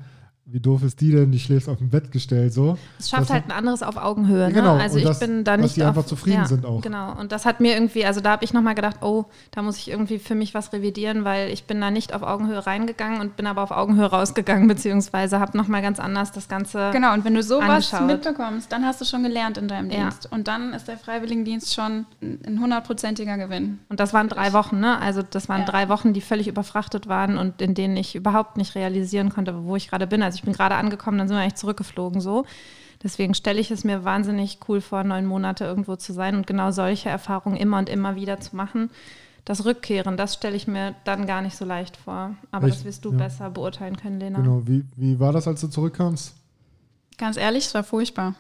wie doof ist die denn? Die schläft auf dem Bettgestell so. Es schafft halt ein anderes auf Augenhöhe. Ne? Genau. Also ich das, bin da nicht. Dass die auf, einfach zufrieden ja, sind auch. Genau. Und das hat mir irgendwie, also da habe ich nochmal gedacht, oh, da muss ich irgendwie für mich was revidieren, weil ich bin da nicht auf Augenhöhe reingegangen und bin aber auf Augenhöhe rausgegangen, beziehungsweise habe nochmal ganz anders das Ganze. Genau. Und wenn du sowas angeschaut. mitbekommst, dann hast du schon gelernt in deinem ja. Dienst. Und dann ist der Freiwilligendienst schon ein hundertprozentiger Gewinn. Und das waren drei Wochen, ne? Also das waren ja. drei Wochen, die völlig überfrachtet waren und in denen ich überhaupt nicht realisieren konnte, wo ich gerade bin. Also ich bin gerade angekommen dann sind wir eigentlich zurückgeflogen so. Deswegen stelle ich es mir wahnsinnig cool vor, neun Monate irgendwo zu sein und genau solche Erfahrungen immer und immer wieder zu machen. Das Rückkehren, das stelle ich mir dann gar nicht so leicht vor. Aber ich, das wirst du ja. besser beurteilen können, Lena. Genau. Wie, wie war das, als du zurückkamst? Ganz ehrlich, es war furchtbar.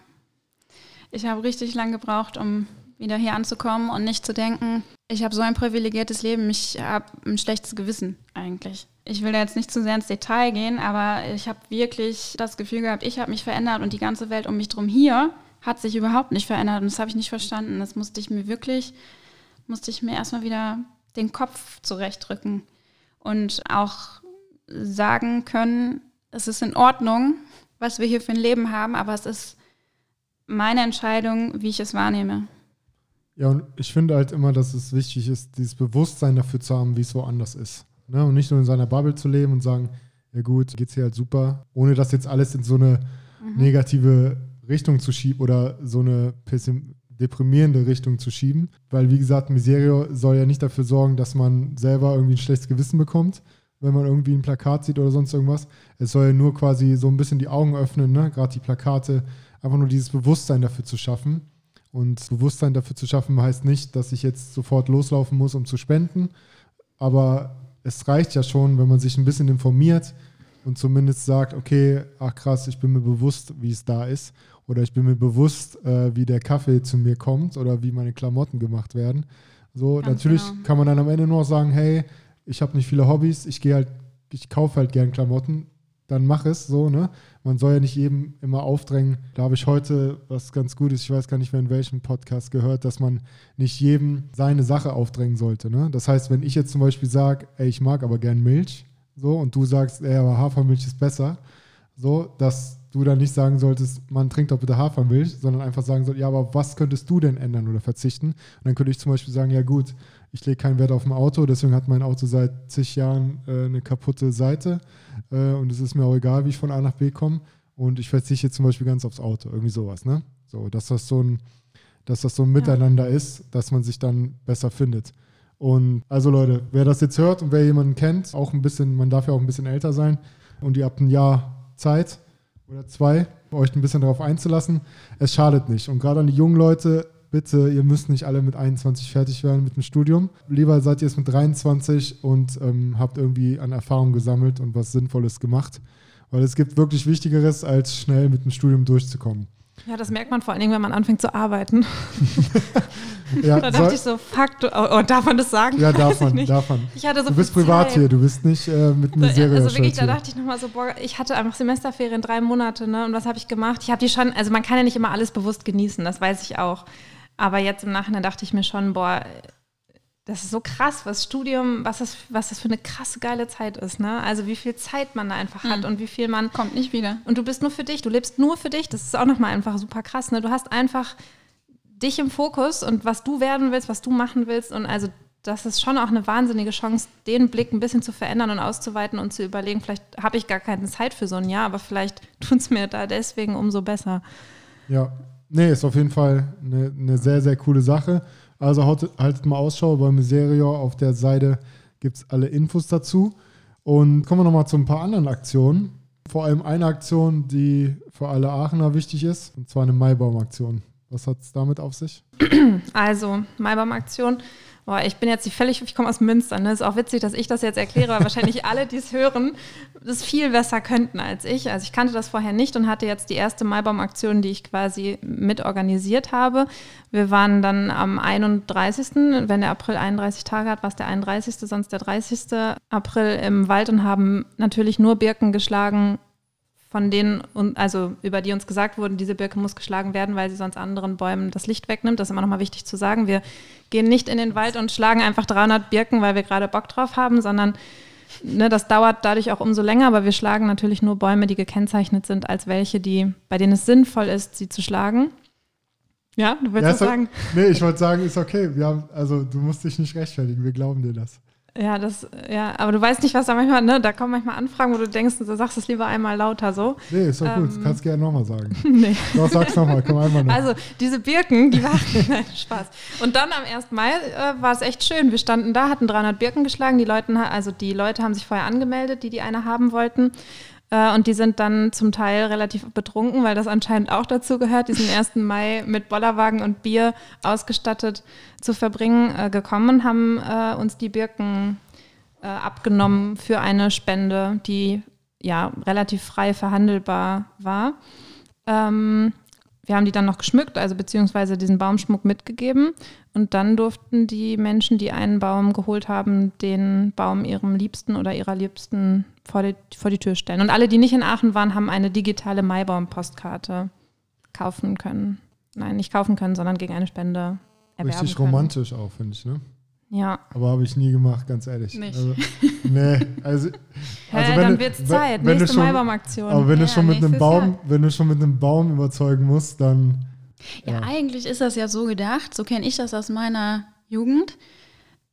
Ich habe richtig lang gebraucht, um wieder hier anzukommen und nicht zu denken, ich habe so ein privilegiertes Leben, ich habe ein schlechtes Gewissen eigentlich ich will da jetzt nicht zu sehr ins Detail gehen, aber ich habe wirklich das Gefühl gehabt, ich habe mich verändert und die ganze Welt um mich drum hier hat sich überhaupt nicht verändert und das habe ich nicht verstanden. Das musste ich mir wirklich, musste ich mir erstmal wieder den Kopf zurechtrücken und auch sagen können, es ist in Ordnung, was wir hier für ein Leben haben, aber es ist meine Entscheidung, wie ich es wahrnehme. Ja, und ich finde halt immer, dass es wichtig ist, dieses Bewusstsein dafür zu haben, wie es woanders ist. Ne? Und nicht nur in seiner Bubble zu leben und sagen, ja gut, geht's hier halt super, ohne das jetzt alles in so eine mhm. negative Richtung zu schieben oder so eine deprimierende Richtung zu schieben. Weil, wie gesagt, Miserio soll ja nicht dafür sorgen, dass man selber irgendwie ein schlechtes Gewissen bekommt, wenn man irgendwie ein Plakat sieht oder sonst irgendwas. Es soll ja nur quasi so ein bisschen die Augen öffnen, ne? gerade die Plakate, einfach nur dieses Bewusstsein dafür zu schaffen. Und Bewusstsein dafür zu schaffen heißt nicht, dass ich jetzt sofort loslaufen muss, um zu spenden. Aber es reicht ja schon, wenn man sich ein bisschen informiert und zumindest sagt, okay, ach krass, ich bin mir bewusst, wie es da ist. Oder ich bin mir bewusst, äh, wie der Kaffee zu mir kommt oder wie meine Klamotten gemacht werden. So, Ganz natürlich genau. kann man dann am Ende nur sagen, hey, ich habe nicht viele Hobbys, ich gehe halt, ich kaufe halt gern Klamotten, dann mach es so, ne? Man soll ja nicht jedem immer aufdrängen. Da habe ich heute was ganz Gutes, ich weiß gar nicht mehr in welchem Podcast gehört, dass man nicht jedem seine Sache aufdrängen sollte, ne? Das heißt, wenn ich jetzt zum Beispiel sage, ey, ich mag aber gern Milch, so, und du sagst, ey, aber Hafermilch ist besser, so, dass du dann nicht sagen solltest, man trinkt doch bitte Hafermilch, sondern einfach sagen sollst, ja, aber was könntest du denn ändern oder verzichten? Und dann könnte ich zum Beispiel sagen, ja gut, ich lege keinen Wert auf ein Auto, deswegen hat mein Auto seit zig Jahren äh, eine kaputte Seite äh, und es ist mir auch egal, wie ich von A nach B komme und ich verzichte zum Beispiel ganz aufs Auto, irgendwie sowas, ne? So, dass das so ein, dass das so ein Miteinander ist, dass man sich dann besser findet. Und also Leute, wer das jetzt hört und wer jemanden kennt, auch ein bisschen, man darf ja auch ein bisschen älter sein und ihr habt ein Jahr Zeit oder zwei, euch ein bisschen darauf einzulassen, es schadet nicht. Und gerade an die jungen Leute, bitte, ihr müsst nicht alle mit 21 fertig werden mit dem Studium. Lieber seid ihr es mit 23 und ähm, habt irgendwie an Erfahrung gesammelt und was Sinnvolles gemacht. Weil es gibt wirklich Wichtigeres, als schnell mit dem Studium durchzukommen. Ja, das merkt man vor allen Dingen, wenn man anfängt zu arbeiten. Ja, Da dachte ich so, fuck, du, oh, oh, darf man das sagen? ja darf man, darf man. Ich hatte so Du bist privat Zeit. hier, du bist nicht äh, mit einer Da- Serie. Also wirklich, da dachte ich nochmal so, boah, ich hatte einfach Semesterferien, drei Monate, ne? Und was habe ich gemacht? Ich habe die schon, also man kann ja nicht immer alles bewusst genießen, das weiß ich auch. Aber jetzt im Nachhinein dachte ich mir schon, boah, das ist so krass, was Studium, was das, was das für eine krasse geile Zeit ist, ne? Also wie viel Zeit man da einfach hat und wie viel man Kommt nicht wieder. und du bist nur für dich, du lebst nur für dich. Das ist auch nochmal einfach super krass. Ne? Du hast einfach dich im Fokus und was du werden willst, was du machen willst. Und also das ist schon auch eine wahnsinnige Chance, den Blick ein bisschen zu verändern und auszuweiten und zu überlegen, vielleicht habe ich gar keine Zeit für so ein Jahr, aber vielleicht tut es mir da deswegen umso besser. Ja, nee, ist auf jeden Fall eine, eine sehr, sehr coole Sache. Also haltet, mal Ausschau bei Miserio. Auf der Seite gibt es alle Infos dazu. Und kommen wir nochmal zu ein paar anderen Aktionen. Vor allem eine Aktion, die für alle Aachener wichtig ist, und zwar eine Maibaumaktion. Was hat es damit auf sich? Also, Maibaum-Aktion. Boah, ich bin jetzt völlig, ich komme aus Münster. Ne? Ist auch witzig, dass ich das jetzt erkläre, weil wahrscheinlich alle, die es hören, das viel besser könnten als ich. Also ich kannte das vorher nicht und hatte jetzt die erste Maibaum-Aktion, die ich quasi mit organisiert habe. Wir waren dann am 31., wenn der April 31 Tage hat, war es der 31., sonst der 30. April im Wald und haben natürlich nur Birken geschlagen, von denen, und, also über die uns gesagt wurde, diese Birke muss geschlagen werden, weil sie sonst anderen Bäumen das Licht wegnimmt. Das ist immer nochmal wichtig zu sagen. Wir gehen nicht in den Wald und schlagen einfach 300 Birken, weil wir gerade Bock drauf haben, sondern ne, das dauert dadurch auch umso länger. Aber wir schlagen natürlich nur Bäume, die gekennzeichnet sind als welche, die, bei denen es sinnvoll ist, sie zu schlagen. Ja, du willst Ja, sagen? Nee, ich wollte sagen, ist okay. Wir haben, also du musst dich nicht rechtfertigen, wir glauben dir das. Ja, das, ja, aber du weißt nicht, was da manchmal, ne, da kommen manchmal Anfragen, wo du denkst, du sagst es lieber einmal lauter so. Nee, ist doch gut. Ähm. Kannst gerne nochmal sagen. nee. Doch, sag's nochmal, komm einmal noch. Also diese Birken, die waren nein, Spaß. Und dann am 1. Mai äh, war es echt schön. Wir standen da, hatten 300 Birken geschlagen. Die Leute, also die Leute haben sich vorher angemeldet, die die eine haben wollten. Äh, und die sind dann zum Teil relativ betrunken, weil das anscheinend auch dazu gehört, diesen 1. Mai mit Bollerwagen und Bier ausgestattet zu verbringen, äh, gekommen und haben äh, uns die Birken abgenommen für eine Spende, die ja relativ frei verhandelbar war. Ähm, wir haben die dann noch geschmückt, also beziehungsweise diesen Baumschmuck mitgegeben. Und dann durften die Menschen, die einen Baum geholt haben, den Baum ihrem Liebsten oder ihrer Liebsten vor die, vor die Tür stellen. Und alle, die nicht in Aachen waren, haben eine digitale Maibaum-Postkarte kaufen können. Nein, nicht kaufen können, sondern gegen eine Spende erwerben Richtig können. romantisch auch, finde ich, ne? Ja. Aber habe ich nie gemacht, ganz ehrlich. Nicht. Also, nee, also, also Hä, wenn dann du- wird's wenn- Zeit. wenn du Nächste Maibaum-Aktion. Aber wenn du Ja, schon mit einem Baum, Jahr. wenn du schon mit einem Baum überzeugen musst, dann Ja, Ja. eigentlich ist das ja so gedacht, so kenne ich das aus meiner Jugend.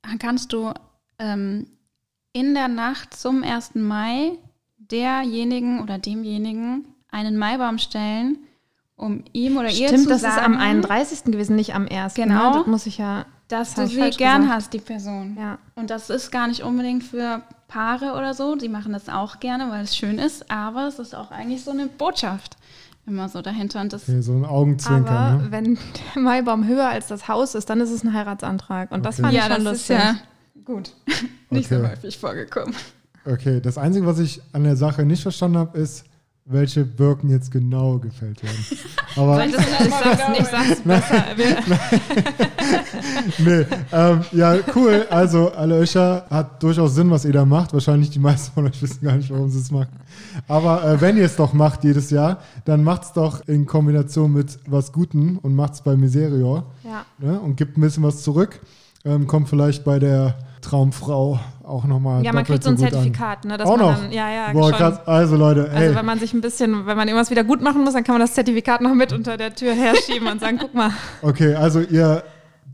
Dann kannst du ähm, in der Nacht zum 1. Mai derjenigen oder demjenigen einen Maibaum stellen, um ihm oder ihr Stimmt, zu das sagen, ist am 31. gewesen, nicht am 1. Genau. Ne? Das muss ich ja. dass Das du sie gern gesagt. hast, die Person. Ja. Und das ist gar nicht unbedingt für Paare oder so. Die machen das auch gerne, weil es schön ist. Aber es ist auch eigentlich so eine Botschaft immer so dahinter. Und das Okay, so ein Augenzwinkern. Aber ne? wenn der Maibaum höher als das Haus ist, dann ist es ein Heiratsantrag. Und das Okay. fand ja, ich schon das ist lustig. ja gut. nicht so Okay. häufig vorgekommen. Okay, das Einzige, was ich an der Sache nicht verstanden habe, ist, welche Birken jetzt genau gefällt werden. Aber ich, sag's, ich sag's besser. Nee, ähm, ja, cool. Also, Alöscher hat durchaus Sinn, was ihr da macht. Wahrscheinlich die meisten von euch wissen gar nicht, warum sie es machen. Aber äh, wenn ihr es doch macht jedes Jahr, dann macht es doch in Kombination mit was Gutem und macht es bei Miserior ja. ne? und gibt ein bisschen was zurück. Ähm, kommt vielleicht bei der Traumfrau auch nochmal ja, man kriegt so ein. Zertifikat, ne? Auch man noch? Dann, ja, ja, Boah, krass. Also, Leute, ey. Also wenn man sich ein bisschen, wenn man irgendwas wieder gut machen muss, dann kann man das Zertifikat noch mit unter der Tür herschieben und sagen, guck mal. Okay, also ihr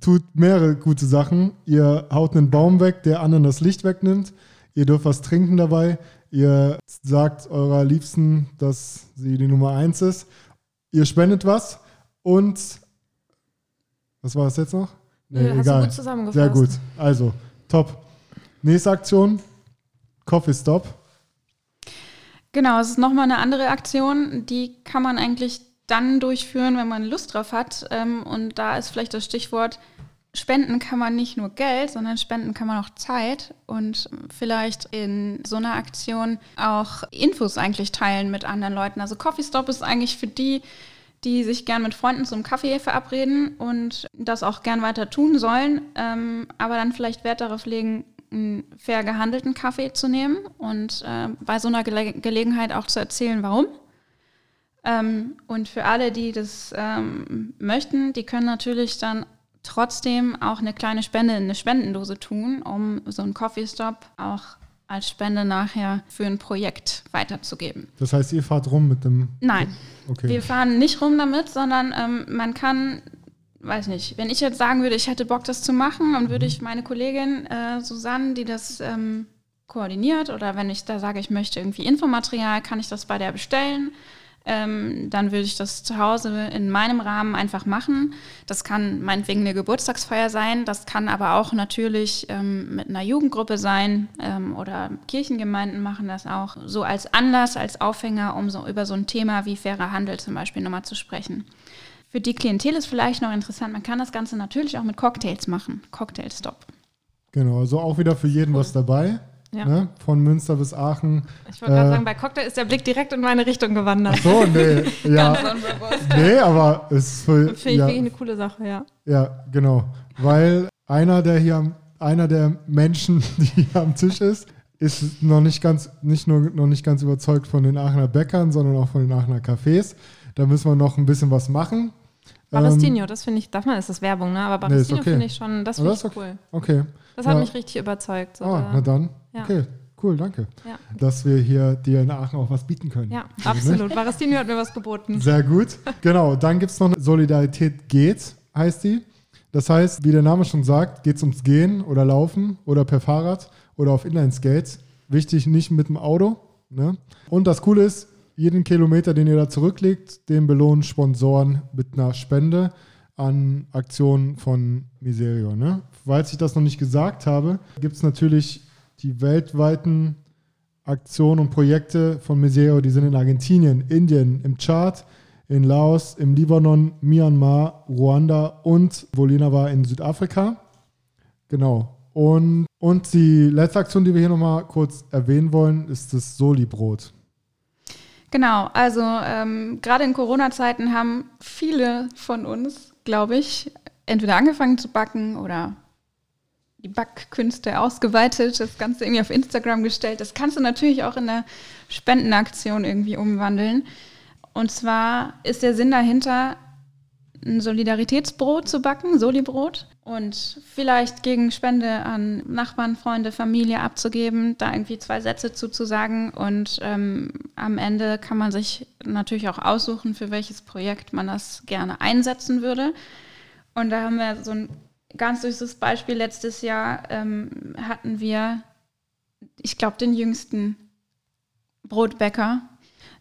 tut mehrere gute Sachen. Ihr haut einen Baum weg, der anderen das Licht wegnimmt. Ihr dürft was trinken dabei. Ihr sagt eurer Liebsten, dass sie die Nummer eins ist. Ihr spendet was und was war es jetzt noch? Nö, hast du gut zusammengefasst. Sehr gut. Also, top. Nächste Aktion. Coffee Stop. Genau, es ist nochmal eine andere Aktion. Die kann man eigentlich dann durchführen, wenn man Lust drauf hat. Ähm, und da ist vielleicht das Stichwort, spenden kann man nicht nur Geld, sondern spenden kann man auch Zeit und vielleicht in so einer Aktion auch Infos eigentlich teilen mit anderen Leuten. Also Coffee Stop ist eigentlich für die, die sich gern mit Freunden zum Kaffee verabreden und das auch gern weiter tun sollen, ähm, aber dann vielleicht Wert darauf legen, einen fair gehandelten Kaffee zu nehmen und äh, bei so einer Gele Gelegenheit auch zu erzählen, warum. Ähm, und für alle, die das ähm, möchten, die können natürlich dann trotzdem auch eine kleine Spende in eine Spendendose tun, um so einen Coffee Stop auch als Spende nachher für ein Projekt weiterzugeben. Das heißt, ihr fahrt rum mit dem. Nein, Okay. wir fahren nicht rum damit, sondern ähm, man kann, weiß nicht, wenn ich jetzt sagen würde, ich hätte Bock, das zu machen, dann würde ich meine Kollegin äh, Susanne, die das ähm, koordiniert, oder wenn ich da sage, ich möchte irgendwie Infomaterial, kann ich das bei der bestellen. Ähm, dann würde ich das zu Hause in meinem Rahmen einfach machen. Das kann meinetwegen eine Geburtstagsfeier sein, das kann aber auch natürlich ähm, mit einer Jugendgruppe sein ähm, oder Kirchengemeinden machen das auch so als Anlass, als Aufhänger, um so über so ein Thema wie fairer Handel zum Beispiel nochmal zu sprechen. Für die Klientel ist vielleicht noch interessant, man kann das Ganze natürlich auch mit Cocktails machen. Cocktailstop. Genau, also auch wieder für jeden was dabei. Ja. Ne? Von Münster bis Aachen. Ich wollte gerade Äh, sagen, bei Cocktail ist der Blick direkt in meine Richtung gewandert. So, nee, ja. Nee, aber es ist für, Finde ich ja, wirklich eine coole Sache, ja. ja, genau. Weil einer, der hier am, einer der Menschen, die hier am Tisch ist, ist noch nicht ganz, nicht nur noch nicht ganz überzeugt von den Aachener Bäckern, sondern auch von den Aachener Cafés. Da müssen wir noch ein bisschen was machen. Baristino, das finde ich, darf man, ist das Werbung, ne? Aber Ähm, Nee, okay. finde ich schon, das finde ich ist cool. Okay. Das hat Ja. mich richtig überzeugt. So, Ah, na dann. Ja. Okay, cool, danke. ja. Dass wir hier dir in Aachen auch was bieten können. ja, ne? absolut. Baristino hat mir was geboten. Sehr gut. Genau, dann gibt es noch eine Solidarität geht, heißt die. Das heißt, wie der Name schon sagt, geht es ums Gehen oder Laufen oder per Fahrrad oder auf Inline-Skates. Wichtig, nicht mit dem Auto. Ne? Und das Coole ist, jeden Kilometer, den ihr da zurücklegt, den belohnen Sponsoren mit einer Spende an Aktionen von Miserio. Ne? Falls ich das noch nicht gesagt habe, gibt es natürlich die weltweiten Aktionen und Projekte von Miserio, die sind in Argentinien, Indien, im Chad, in Laos, im Libanon, Myanmar, Ruanda und Bolina war in Südafrika. Genau. Und, und die letzte Aktion, die wir hier nochmal kurz erwähnen wollen, ist das Soli-Brot. Genau, also ähm, gerade in Corona-Zeiten haben viele von uns, glaube ich, entweder angefangen zu backen oder die Backkünste ausgeweitet, das Ganze irgendwie auf Instagram gestellt. Das kannst du natürlich auch in eine Spendenaktion irgendwie umwandeln. Und zwar ist der Sinn dahinter, ein Solidaritätsbrot zu backen, Soli-Brot, und vielleicht gegen Spende an Nachbarn, Freunde, Familie abzugeben, da irgendwie zwei Sätze zuzusagen. Und ähm, am Ende kann man sich natürlich auch aussuchen, für welches Projekt man das gerne einsetzen würde. Und da haben wir so ein ganz süßes Beispiel. Letztes Jahr ähm, hatten wir, ich glaube, den jüngsten Brotbäcker.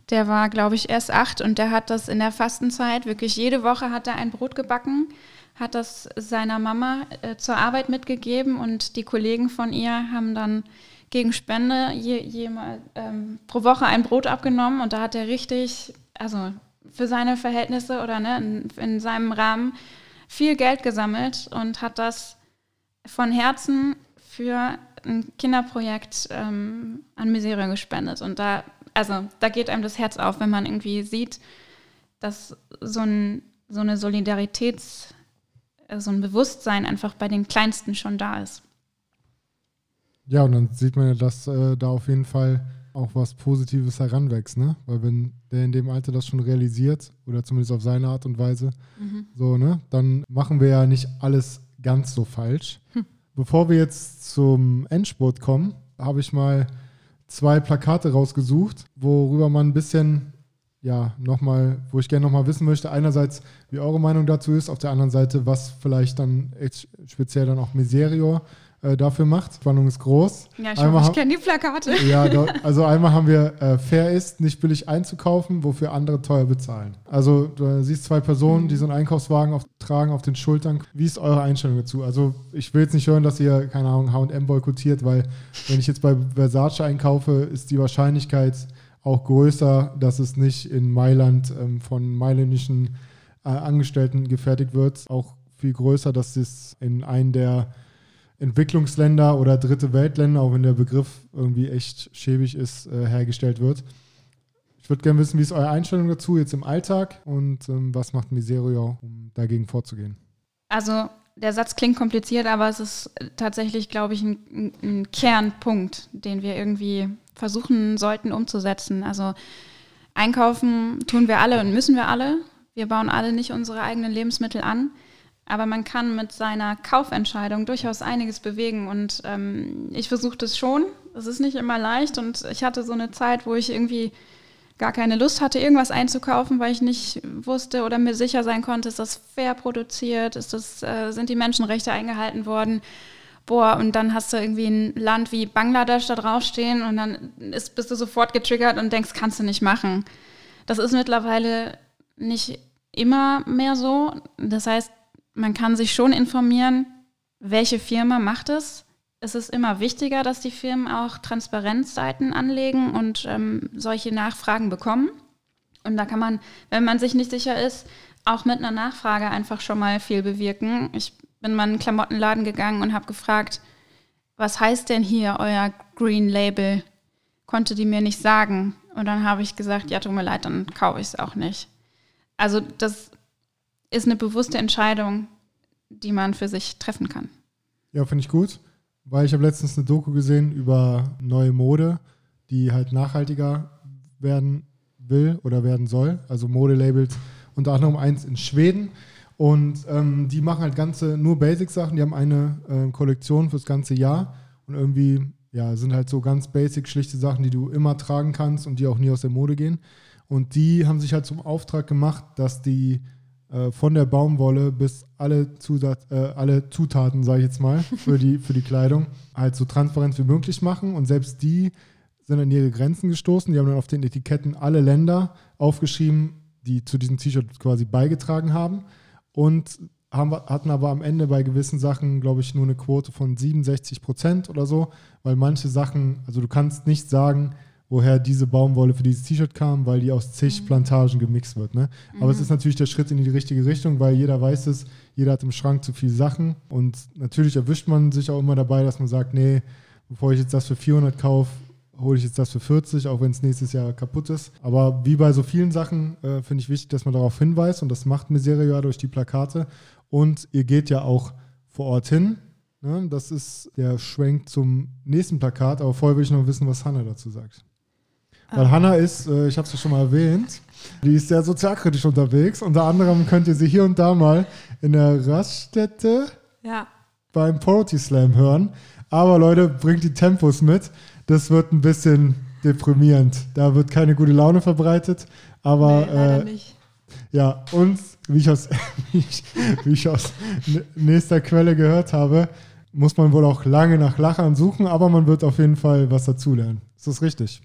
Der war, glaube ich, erst acht und der hat das in der Fastenzeit wirklich jede Woche hat er ein Brot gebacken, hat das seiner Mama äh, zur Arbeit mitgegeben und die Kollegen von ihr haben dann gegen Spende je, je mal, ähm, pro Woche ein Brot abgenommen und da hat er richtig, also für seine Verhältnisse oder ne, in, in seinem Rahmen viel Geld gesammelt und hat das von Herzen für ein Kinderprojekt ähm, an Miseria gespendet. Und da, also da geht einem das Herz auf, wenn man irgendwie sieht, dass so, ein, so eine Solidaritäts, äh, so ein Bewusstsein einfach bei den Kleinsten schon da ist. Ja, und dann sieht man ja, dass äh, da auf jeden Fall auch was Positives heranwächst, ne? Weil wenn der in dem Alter das schon realisiert, oder zumindest auf seine Art und Weise, mhm. so, ne, dann machen wir ja nicht alles ganz so falsch. Hm. Bevor wir jetzt zum Endspurt kommen, habe ich mal zwei Plakate rausgesucht, worüber man ein bisschen, ja, nochmal, wo ich gerne nochmal wissen möchte, einerseits, wie eure Meinung dazu ist, auf der anderen Seite, was vielleicht dann speziell dann auch Miserior äh, dafür macht. Spannung ist groß. Ja, ich, einmal ich kenne die Plakate. Ja, also einmal haben wir äh, fair ist, nicht billig einzukaufen, wofür andere teuer bezahlen. Also du siehst zwei Personen, die so einen Einkaufswagen auf, tragen auf den Schultern. Wie ist eure Einstellung dazu? Also ich will jetzt nicht hören, dass ihr, keine Ahnung, H&M boykottiert, weil wenn ich jetzt bei Versace einkaufe, ist die Wahrscheinlichkeit auch größer, dass es nicht in Mailand ähm, von mailändischen äh, Angestellten gefertigt wird. Auch viel größer, dass es in einen der Entwicklungsländer oder dritte Weltländer, auch wenn der Begriff irgendwie echt schäbig ist, äh, hergestellt wird. Ich würde gerne wissen, wie ist eure Einstellung dazu jetzt im Alltag und ähm, was macht Miserio, um dagegen vorzugehen? Also der Satz klingt kompliziert, aber es ist tatsächlich, glaube ich, ein, ein Kernpunkt, den wir irgendwie versuchen sollten umzusetzen. Also einkaufen tun wir alle und müssen wir alle. Wir bauen alle nicht unsere eigenen Lebensmittel an. Aber man kann mit seiner Kaufentscheidung durchaus einiges bewegen. Und ähm, ich versuche das schon. Es ist nicht immer leicht. Und ich hatte so eine Zeit, wo ich irgendwie gar keine Lust hatte, irgendwas einzukaufen, weil ich nicht wusste oder mir sicher sein konnte, ist das fair produziert, ist das, äh, sind die Menschenrechte eingehalten worden. Boah, und dann hast du irgendwie ein Land wie Bangladesch da draufstehen und dann ist, bist du sofort getriggert und denkst, kannst du nicht machen. Das ist mittlerweile nicht immer mehr so. Das heißt, man kann sich schon informieren, welche Firma macht es. Es ist immer wichtiger, dass die Firmen auch Transparenzseiten anlegen und ähm, solche Nachfragen bekommen. Und da kann man, wenn man sich nicht sicher ist, auch mit einer Nachfrage einfach schon mal viel bewirken. Ich bin mal in einen Klamottenladen gegangen und habe gefragt, was heißt denn hier euer Green Label? Konnte die mir nicht sagen. Und dann habe ich gesagt, ja, tut mir leid, dann kaufe ich es auch nicht. Also das ist eine bewusste Entscheidung, die man für sich treffen kann. Ja, finde ich gut, weil ich habe letztens eine Doku gesehen über neue Mode, die halt nachhaltiger werden will oder werden soll. Also Modelabels unter anderem eins in Schweden. Und ähm, die machen halt ganze nur Basic-Sachen. Die haben eine äh, Kollektion fürs ganze Jahr und irgendwie ja sind halt so ganz basic schlichte Sachen, die du immer tragen kannst und die auch nie aus der Mode gehen. Und die haben sich halt zum Auftrag gemacht, dass die äh, von der Baumwolle bis alle, Zusatz, äh, alle Zutaten, sage ich jetzt mal, für die, für die Kleidung halt so transparent wie möglich machen. Und selbst die sind an ihre Grenzen gestoßen. Die haben dann auf den Etiketten alle Länder aufgeschrieben, die zu diesem T-Shirt quasi beigetragen haben. Und haben, hatten aber am Ende bei gewissen Sachen, glaube ich, nur eine Quote von 67 Prozent oder so, weil manche Sachen, also du kannst nicht sagen, woher diese Baumwolle für dieses T-Shirt kam, weil die aus zig mhm. Plantagen gemixt wird. Ne? Aber mhm. es ist natürlich der Schritt in die richtige Richtung, weil jeder weiß es, jeder hat im Schrank zu viele Sachen und natürlich erwischt man sich auch immer dabei, dass man sagt, nee, bevor ich jetzt das für 400 kaufe, hole ich jetzt das für 40, auch wenn es nächstes Jahr kaputt ist. Aber wie bei so vielen Sachen äh, finde ich wichtig, dass man darauf hinweist und das macht Miserio ja durch die Plakate. Und ihr geht ja auch vor Ort hin. Ne? Das ist der Schwenk zum nächsten Plakat, aber vorher will ich noch wissen, was Hanna dazu sagt. Weil ah. Hanna ist, äh, ich habe es ja schon mal erwähnt, die ist sehr sozialkritisch unterwegs. Unter anderem könnt ihr sie hier und da mal in der Raststätte ja. beim Poetry Slam hören. Aber Leute, bringt die Tempos mit. Das wird ein bisschen deprimierend. Da wird keine gute Laune verbreitet. Aber nee, äh, nicht. ja, und wie ich, aus, wie, ich, wie ich aus nächster Quelle gehört habe, muss man wohl auch lange nach Lachern suchen, aber man wird auf jeden Fall was dazulernen. Ist das richtig?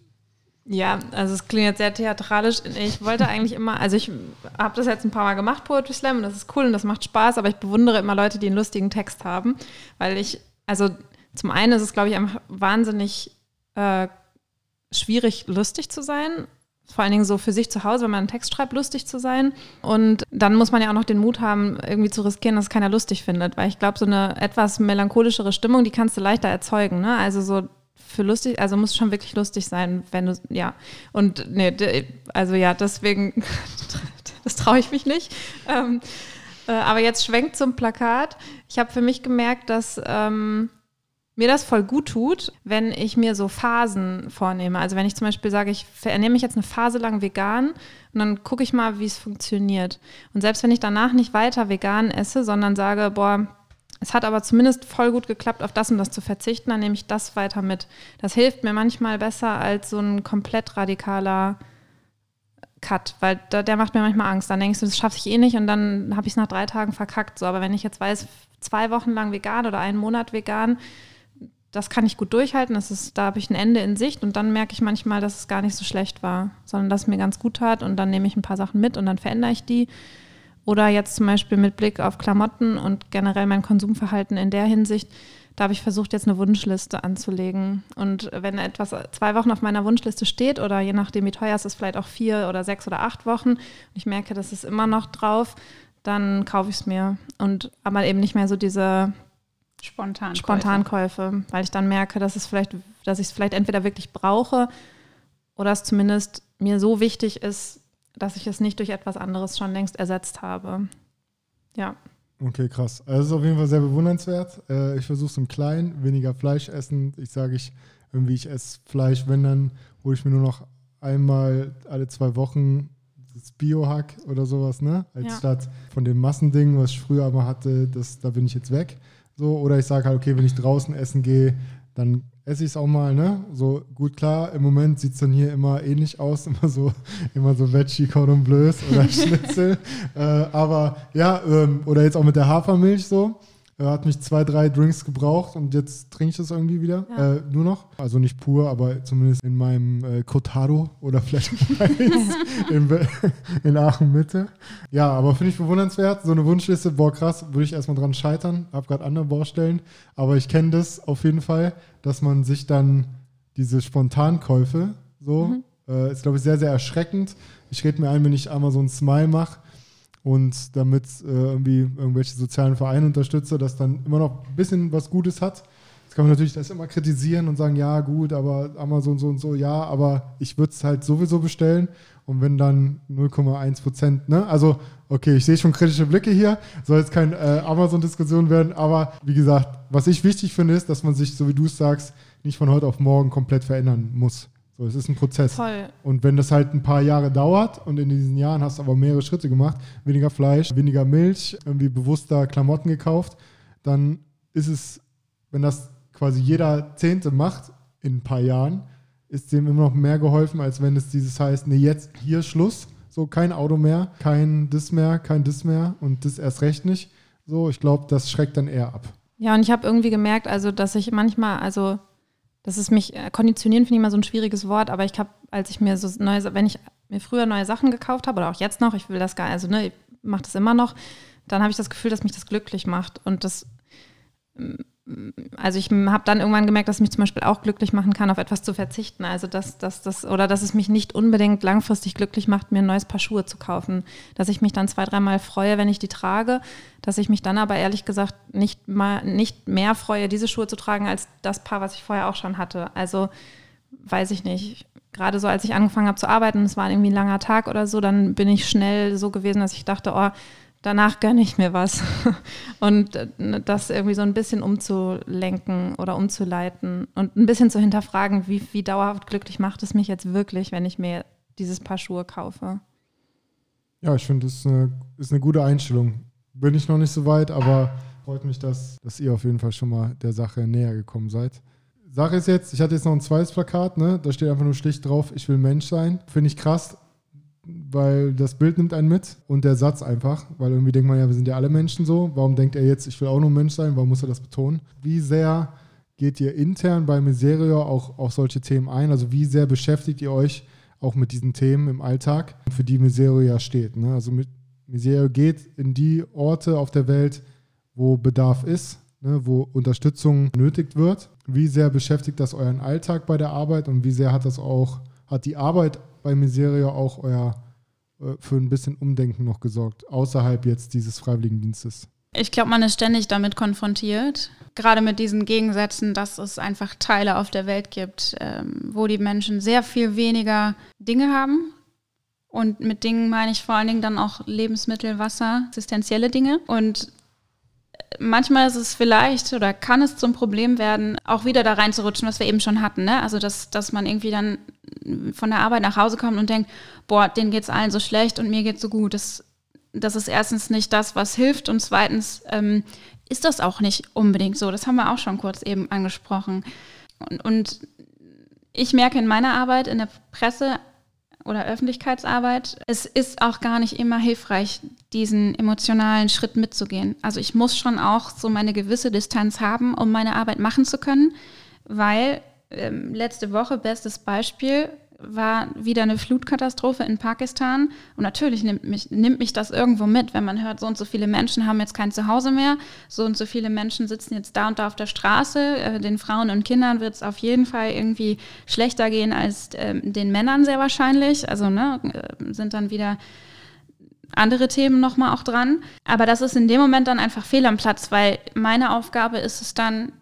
Ja, also es klingt jetzt sehr theatralisch. Ich wollte eigentlich immer, also ich habe das jetzt ein paar Mal gemacht, Poetry Slam, und das ist cool und das macht Spaß, aber ich bewundere immer Leute, die einen lustigen Text haben, weil ich, also zum einen ist es, glaube ich, einfach wahnsinnig äh, schwierig, lustig zu sein. Vor allen Dingen so für sich zu Hause, wenn man einen Text schreibt, lustig zu sein. Und dann muss man ja auch noch den Mut haben, irgendwie zu riskieren, dass keiner lustig findet. Weil ich glaube, so eine etwas melancholischere Stimmung, die kannst du leichter erzeugen. Ne? Also so für lustig, also muss schon wirklich lustig sein, wenn du, ja. Und nee, also ja, deswegen, das traue ich mich nicht. Ähm, äh, aber jetzt schwenkt zum Plakat. Ich habe für mich gemerkt, dass ähm, mir das voll gut tut, wenn ich mir so Phasen vornehme. Also wenn ich zum Beispiel sage, ich ernähre mich jetzt eine Phase lang vegan und dann gucke ich mal, wie es funktioniert. Und selbst wenn ich danach nicht weiter vegan esse, sondern sage, boah, es hat aber zumindest voll gut geklappt, auf das und das zu verzichten, dann nehme ich das weiter mit. Das hilft mir manchmal besser als so ein komplett radikaler Cut, weil da, der macht mir manchmal Angst. Dann denkst du, das schaffe ich eh nicht und dann habe ich es nach drei Tagen verkackt. So, aber wenn ich jetzt weiß, zwei Wochen lang vegan oder einen Monat vegan, das kann ich gut durchhalten. Das ist, da habe ich ein Ende in Sicht und dann merke ich manchmal, dass es gar nicht so schlecht war, sondern dass es mir ganz gut tat und dann nehme ich ein paar Sachen mit und dann verändere ich die. Oder jetzt zum Beispiel mit Blick auf Klamotten und generell mein Konsumverhalten in der Hinsicht, da habe ich versucht, jetzt eine Wunschliste anzulegen. Und wenn etwas zwei Wochen auf meiner Wunschliste steht oder je nachdem, wie teuer es ist, vielleicht auch vier oder sechs oder acht Wochen, und ich merke, das ist immer noch drauf, dann kaufe ich es mir. Und aber eben nicht mehr so diese Spontankäufe. Spontankäufe, weil ich dann merke, dass es vielleicht, dass ich es vielleicht entweder wirklich brauche oder es zumindest mir so wichtig ist, dass ich es nicht durch etwas anderes schon längst ersetzt habe. Ja. Okay, krass. Also es ist auf jeden Fall sehr bewundernswert. Äh, ich versuche es im Kleinen, weniger Fleisch essen. Ich sage ich irgendwie, ich esse Fleisch, wenn dann hole ich mir nur noch einmal alle zwei Wochen das Biohack oder sowas, ne? Als ja. statt von dem Massending, was ich früher immer hatte, das, da bin ich jetzt weg. So, oder ich sage halt, okay, wenn ich draußen essen gehe, dann esse ich es auch mal, ne? So gut klar, im Moment sieht es dann hier immer ähnlich aus, immer so, immer so Veggie Cordon Bleus oder Schnitzel. äh, aber ja, ähm, oder jetzt auch mit der Hafermilch so. Er hat mich zwei, drei Drinks gebraucht und jetzt trinke ich das irgendwie wieder. Ja. Äh, nur noch. Also nicht pur, aber zumindest in meinem äh, Cotado oder vielleicht in, in Aachen Mitte. Ja, aber finde ich bewundernswert. So eine Wunschliste, boah, krass, würde ich erstmal dran scheitern. Hab gerade andere Baustellen. Aber ich kenne das auf jeden Fall, dass man sich dann diese Spontankäufe so, mhm. äh, ist glaube ich sehr, sehr erschreckend. Ich rede mir ein, wenn ich einmal so einen Smile mache und damit äh, irgendwie irgendwelche sozialen Vereine unterstütze, dass dann immer noch ein bisschen was Gutes hat. Jetzt kann man natürlich das immer kritisieren und sagen, ja gut, aber Amazon so und so, ja, aber ich würde es halt sowieso bestellen und wenn dann 0,1 Prozent, ne? Also, okay, ich sehe schon kritische Blicke hier, soll jetzt keine äh, Amazon-Diskussion werden, aber wie gesagt, was ich wichtig finde, ist, dass man sich, so wie du es sagst, nicht von heute auf morgen komplett verändern muss. So, es ist ein Prozess. Voll. Und wenn das halt ein paar Jahre dauert und in diesen Jahren hast du aber mehrere Schritte gemacht, weniger Fleisch, weniger Milch, irgendwie bewusster Klamotten gekauft, dann ist es, wenn das quasi jeder Zehnte macht in ein paar Jahren, ist dem immer noch mehr geholfen, als wenn es dieses heißt, nee, jetzt hier Schluss, so kein Auto mehr, kein Dis mehr, kein Dis mehr und das erst recht nicht. So, ich glaube, das schreckt dann eher ab. Ja, und ich habe irgendwie gemerkt, also, dass ich manchmal, also das ist mich, äh, konditionieren finde ich immer so ein schwieriges Wort, aber ich habe, als ich mir so neue, wenn ich mir früher neue Sachen gekauft habe oder auch jetzt noch, ich will das gar, also ne, ich mache das immer noch, dann habe ich das Gefühl, dass mich das glücklich macht und das also ich habe dann irgendwann gemerkt, dass mich zum Beispiel auch glücklich machen kann, auf etwas zu verzichten. Also dass, dass das, oder dass es mich nicht unbedingt langfristig glücklich macht, mir ein neues Paar Schuhe zu kaufen. Dass ich mich dann zwei, dreimal freue, wenn ich die trage, dass ich mich dann aber ehrlich gesagt nicht mal nicht mehr freue, diese Schuhe zu tragen, als das Paar, was ich vorher auch schon hatte. Also weiß ich nicht. Gerade so, als ich angefangen habe zu arbeiten, es war irgendwie ein langer Tag oder so, dann bin ich schnell so gewesen, dass ich dachte, oh, danach gönne ich mir was. Und äh, das irgendwie so ein bisschen umzulenken oder umzuleiten und ein bisschen zu hinterfragen, wie, wie dauerhaft glücklich macht es mich jetzt wirklich, wenn ich mir dieses Paar Schuhe kaufe. Ja, ich finde, das ist eine, ist eine gute Einstellung. Bin ich noch nicht so weit, aber freut mich, dass, dass ihr auf jeden Fall schon mal der Sache näher gekommen seid. Sache ist jetzt, ich hatte jetzt noch ein zweites Plakat, ne? da steht einfach nur schlicht drauf, ich will Mensch sein. Finde ich krass, weil das Bild nimmt einen mit und der Satz einfach, weil irgendwie denkt man ja, wir sind ja alle Menschen so. Warum denkt er jetzt, ich will auch nur Mensch sein? Warum muss er das betonen? Wie sehr geht ihr intern bei Miserio auch auf solche Themen ein? Also wie sehr beschäftigt ihr euch auch mit diesen Themen im Alltag, für die Miserio ja steht? Ne? Also mit Miserio geht in die Orte auf der Welt, wo Bedarf ist, ne, wo Unterstützung benötigt wird. Wie sehr beschäftigt das euren Alltag bei der Arbeit und wie sehr hat das auch, hat die Arbeit bei Miserio auch euer für ein bisschen Umdenken noch gesorgt, außerhalb jetzt dieses Freiwilligendienstes? Ich glaube, man ist ständig damit konfrontiert, gerade mit diesen Gegensätzen, dass es einfach Teile auf der Welt gibt, ähm, wo die Menschen sehr viel weniger Dinge haben. Und mit Dingen meine ich vor allen Dingen dann auch Lebensmittel, Wasser, existenzielle Dinge. Und manchmal ist es vielleicht oder kann es zum Problem werden, auch wieder da reinzurutschen, was wir eben schon hatten. Ne? Also, dass, dass man irgendwie dann von der Arbeit nach Hause kommt und denkt, boah, denen geht es allen so schlecht und mir geht es so gut. Das, das ist erstens nicht das, was hilft und zweitens ähm, ist das auch nicht unbedingt so. Das haben wir auch schon kurz eben angesprochen. Und, und ich merke in meiner Arbeit in der Presse oder Öffentlichkeitsarbeit, es ist auch gar nicht immer hilfreich, diesen emotionalen Schritt mitzugehen. Also ich muss schon auch so meine gewisse Distanz haben, um meine Arbeit machen zu können, weil ähm, letzte Woche, bestes Beispiel, war wieder eine Flutkatastrophe in Pakistan. Und natürlich nimmt mich, nimmt mich das irgendwo mit, wenn man hört, so und so viele Menschen haben jetzt kein Zuhause mehr, so und so viele Menschen sitzen jetzt da und da auf der Straße. Äh, den Frauen und Kindern wird es auf jeden Fall irgendwie schlechter gehen als äh, den Männern sehr wahrscheinlich. Also ne, äh, sind dann wieder andere Themen nochmal auch dran. Aber das ist in dem Moment dann einfach fehl am Platz, weil meine Aufgabe ist es dann,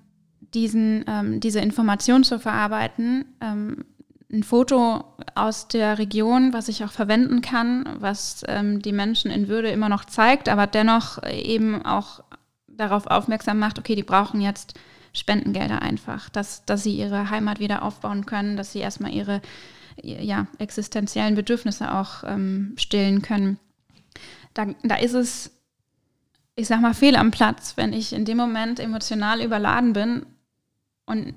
diesen, ähm, diese Information zu verarbeiten, ähm, ein Foto aus der Region, was ich auch verwenden kann, was ähm, die Menschen in Würde immer noch zeigt, aber dennoch eben auch darauf aufmerksam macht, okay, die brauchen jetzt Spendengelder einfach, dass, dass sie ihre Heimat wieder aufbauen können, dass sie erstmal ihre ja, existenziellen Bedürfnisse auch ähm, stillen können. Da, da ist es, ich sag mal, fehl am Platz, wenn ich in dem Moment emotional überladen bin und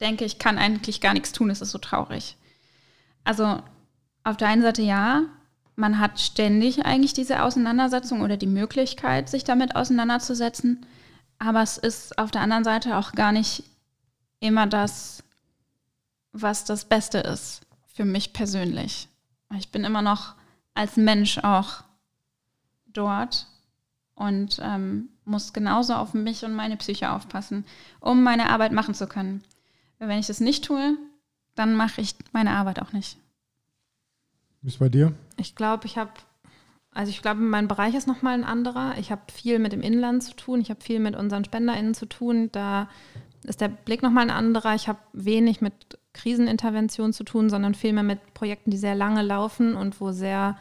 denke, ich kann eigentlich gar nichts tun, es ist so traurig. Also auf der einen Seite ja, man hat ständig eigentlich diese Auseinandersetzung oder die Möglichkeit, sich damit auseinanderzusetzen, aber es ist auf der anderen Seite auch gar nicht immer das, was das Beste ist für mich persönlich. Ich bin immer noch als Mensch auch dort und ähm, muss genauso auf mich und meine Psyche aufpassen, um meine Arbeit machen zu können. Wenn ich das nicht tue, dann mache ich meine Arbeit auch nicht. Wie ist bei dir? Ich glaube, ich habe, also ich glaube, mein Bereich ist nochmal ein anderer. Ich habe viel mit dem Inland zu tun, ich habe viel mit unseren SpenderInnen zu tun. Da ist der Blick nochmal ein anderer. Ich habe wenig mit Krisenintervention zu tun, sondern vielmehr mit Projekten, die sehr lange laufen und wo sehr,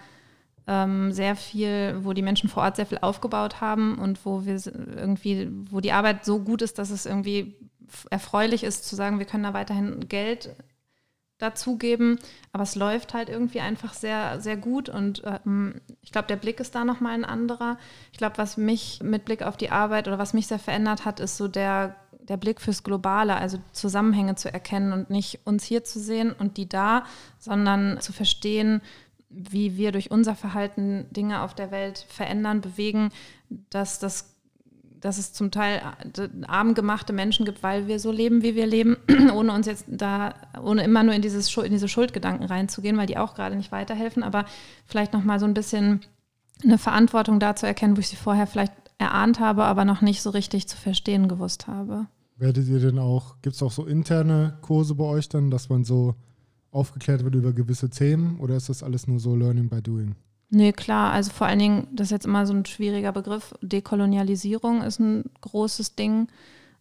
ähm, sehr viel, wo die Menschen vor Ort sehr viel aufgebaut haben und wo wir irgendwie, wo die Arbeit so gut ist, dass es irgendwie erfreulich ist zu sagen, wir können da weiterhin Geld dazugeben, aber es läuft halt irgendwie einfach sehr, sehr gut und ähm, ich glaube, der Blick ist da nochmal ein anderer. Ich glaube, was mich mit Blick auf die Arbeit oder was mich sehr verändert hat, ist so der, der Blick fürs Globale, also Zusammenhänge zu erkennen und nicht uns hier zu sehen und die da, sondern zu verstehen, wie wir durch unser Verhalten Dinge auf der Welt verändern, bewegen, dass das dass es zum Teil äh, arm gemachte Menschen gibt, weil wir so leben, wie wir leben, ohne uns jetzt da, ohne immer nur in, dieses, in diese Schuldgedanken reinzugehen, weil die auch gerade nicht weiterhelfen, aber vielleicht nochmal so ein bisschen eine Verantwortung da zu erkennen, wo ich sie vorher vielleicht erahnt habe, aber noch nicht so richtig zu verstehen gewusst habe. Werdet ihr denn auch, gibt es auch so interne Kurse bei euch dann, dass man so aufgeklärt wird über gewisse Themen oder ist das alles nur so Learning by Doing? Nee, klar. Also vor allen Dingen, das ist jetzt immer so ein schwieriger Begriff. Dekolonialisierung ist ein großes Ding.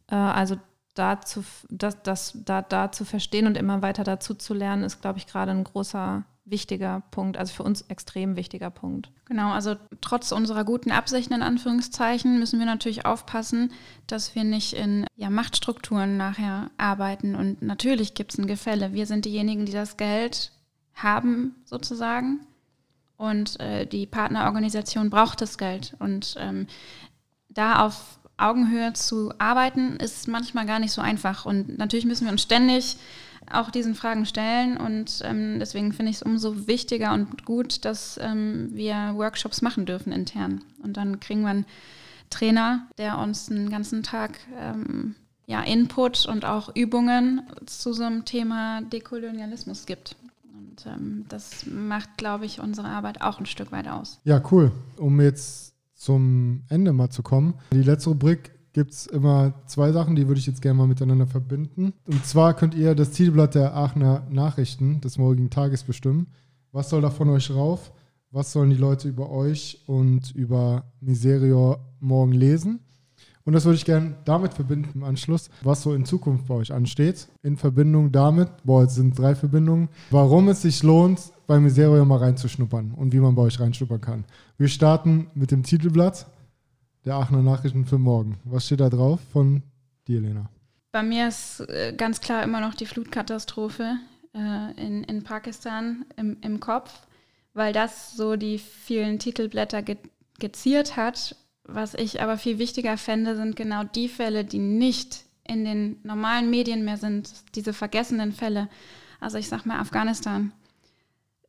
Äh, also da zu, das, das, da, da zu verstehen und immer weiter dazu zu lernen, ist, glaube ich, gerade ein großer, wichtiger Punkt. Also für uns extrem wichtiger Punkt. Genau, also trotz unserer guten Absichten in Anführungszeichen müssen wir natürlich aufpassen, dass wir nicht in ja, Machtstrukturen nachher arbeiten. Und natürlich gibt es ein Gefälle. Wir sind diejenigen, die das Geld haben, sozusagen. Und äh, die Partnerorganisation braucht das Geld. Und ähm, da auf Augenhöhe zu arbeiten, ist manchmal gar nicht so einfach. Und natürlich müssen wir uns ständig auch diesen Fragen stellen. Und ähm, deswegen finde ich es umso wichtiger und gut, dass ähm, wir Workshops machen dürfen intern. Und dann kriegen wir einen Trainer, der uns einen ganzen Tag ähm, ja, Input und auch Übungen zu so einem Thema Dekolonialismus gibt. Und ähm, das macht, glaube ich, unsere Arbeit auch ein Stück weit aus. Ja, cool. Um jetzt zum Ende mal zu kommen. Die letzte Rubrik gibt es immer zwei Sachen, die würde ich jetzt gerne mal miteinander verbinden. Und zwar könnt ihr das Titelblatt der Aachener Nachrichten des morgigen Tages bestimmen. Was soll da von euch rauf? Was sollen die Leute über euch und über Miserior morgen lesen? Und das würde ich gerne damit verbinden im Anschluss, was so in Zukunft bei euch ansteht. In Verbindung damit, boah, jetzt sind drei Verbindungen, warum es sich lohnt, bei Miserio mal reinzuschnuppern und wie man bei euch reinschnuppern kann. Wir starten mit dem Titelblatt der Aachener Nachrichten für morgen. Was steht da drauf von dir, Lena? Bei mir ist äh, ganz klar immer noch die Flutkatastrophe äh, in, in Pakistan im, im Kopf, weil das so die vielen Titelblätter ge geziert hat was ich aber viel wichtiger fände, sind genau die Fälle, die nicht in den normalen Medien mehr sind, diese vergessenen Fälle. Also ich sag mal Afghanistan.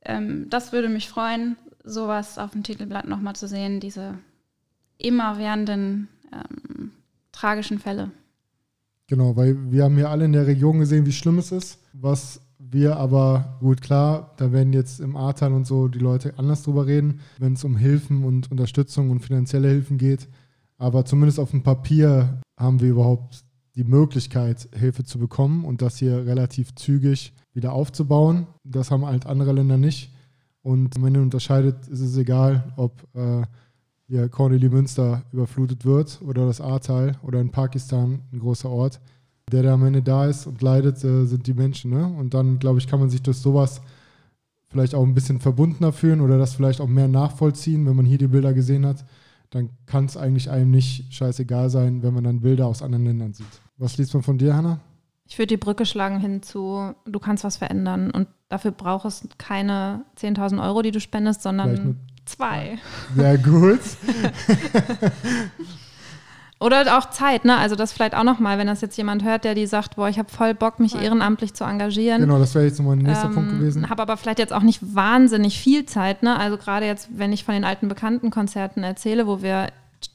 Ähm, das würde mich freuen, sowas auf dem Titelblatt nochmal zu sehen, diese immerwährenden ähm, tragischen Fälle. Genau, weil wir haben ja alle in der Region gesehen, wie schlimm es ist, was wir aber, gut, klar, da werden jetzt im Ahrtal und so die Leute anders drüber reden, wenn es um Hilfen und Unterstützung und finanzielle Hilfen geht. Aber zumindest auf dem Papier haben wir überhaupt die Möglichkeit, Hilfe zu bekommen und das hier relativ zügig wieder aufzubauen. Das haben halt andere Länder nicht. Und wenn man unterscheidet, ist es egal, ob äh, hier Corneli Münster überflutet wird oder das Ahrtal oder in Pakistan ein großer Ort der da am Ende da ist und leidet, äh, sind die Menschen. Ne? Und dann, glaube ich, kann man sich durch sowas vielleicht auch ein bisschen verbundener fühlen oder das vielleicht auch mehr nachvollziehen, wenn man hier die Bilder gesehen hat. Dann kann es eigentlich einem nicht scheißegal sein, wenn man dann Bilder aus anderen Ländern sieht. Was liest man von dir, Hanna? Ich würde die Brücke schlagen hin zu, du kannst was verändern und dafür brauchst du keine 10.000 Euro, die du spendest, sondern zwei. Sehr gut. Oder auch Zeit, ne? Also das vielleicht auch nochmal, wenn das jetzt jemand hört, der die sagt, boah, ich habe voll Bock, mich ehrenamtlich zu engagieren. Genau, das wäre jetzt nochmal ein nächster ähm, Punkt gewesen. Habe aber vielleicht jetzt auch nicht wahnsinnig viel Zeit, ne? Also gerade jetzt, wenn ich von den alten Bekannten-Konzerten erzähle, wo wir